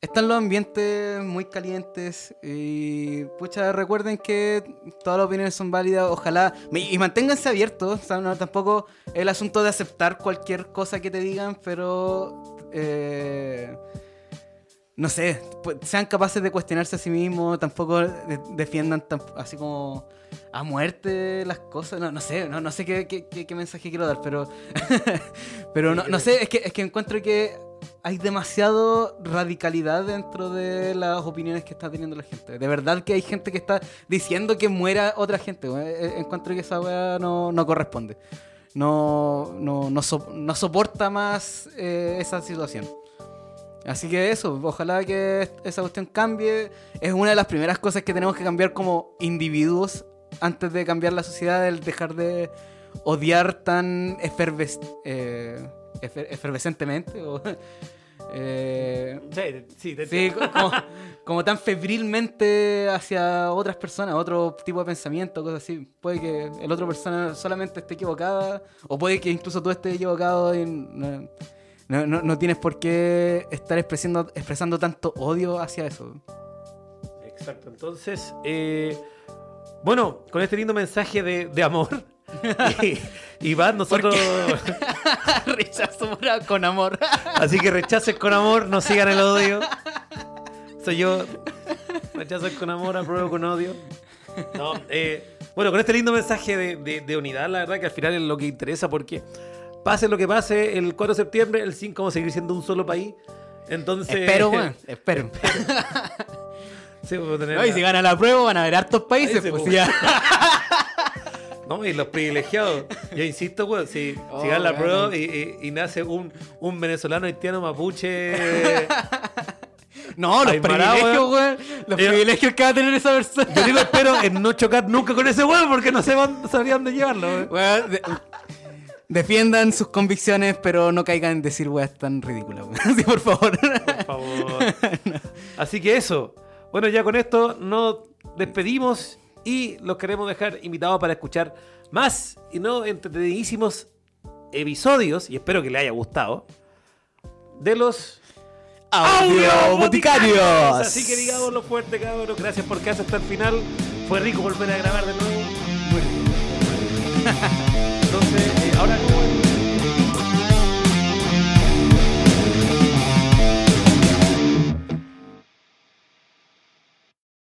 Están los ambientes muy calientes y pucha, recuerden que todas las opiniones son válidas, ojalá, y manténganse abiertos, o sea, no, tampoco el asunto de aceptar cualquier cosa que te digan, pero eh, no sé, sean capaces de cuestionarse a sí mismos, tampoco de- defiendan así como a muerte las cosas, no, no sé, no, no sé qué, qué- mensaje quiero dar, pero, pero no, no sé, es que, es que encuentro que hay demasiado radicalidad dentro de las opiniones que está teniendo la gente. De verdad que hay gente que está diciendo que muera otra gente. Eh, eh, Encuentro que esa weá no, no corresponde. No, no, no, so- no soporta más eh, esa situación. Así que eso, ojalá que esa cuestión cambie. Es una de las primeras cosas que tenemos que cambiar como individuos antes de cambiar la sociedad, el dejar de odiar tan eferves- eh, efer- efervescentemente. o, eh, Sí, sí, co- como, como tan febrilmente hacia otras personas, otro tipo de pensamiento, cosas así. Puede que el otro persona solamente esté equivocada, o puede que incluso tú estés equivocado y no, no- no- no tienes por qué estar expresando, expresando tanto odio hacia eso. Exacto. Entonces, eh, bueno, con este lindo mensaje de, de amor, y, Iván, nosotros. Rechazo con amor. Así que rechacen con amor, no sigan el odio. Soy yo. Rechacen con amor, apruebo con odio. No, eh, bueno, con este lindo mensaje de, de- de unidad, la verdad que al final es lo que interesa porque pase lo que pase, el 4 de septiembre, el 5 vamos a seguir siendo un solo país. Entonces. espero, weón, espero. Sí, tener No, y la- si gana la prueba van a haber hartos países, Países, pues ya. No, y los privilegiados. Yo insisto, weón, si, Oh, si gana la prueba y, y- y nace un, un venezolano haitiano mapuche. No, los Aymara, privilegios, weón. Los Yo- privilegios que va a tener esa persona. Yo digo, espero en no chocar nunca con ese weón porque no sé dónde- sabría dónde llevarlo, weón. Defiendan sus convicciones, pero no caigan en decir weas tan ridículas, weón. Sí, por favor. Por favor. Así que eso. Bueno, ya con esto nos despedimos y los queremos dejar invitados para escuchar más y no entretenidísimos episodios, y espero que les haya gustado, de los Audio Boticarios. Así que digámoslo fuerte, cabros. Gracias por quedarse hasta el final. Fue rico volver a grabar de nuevo. ahora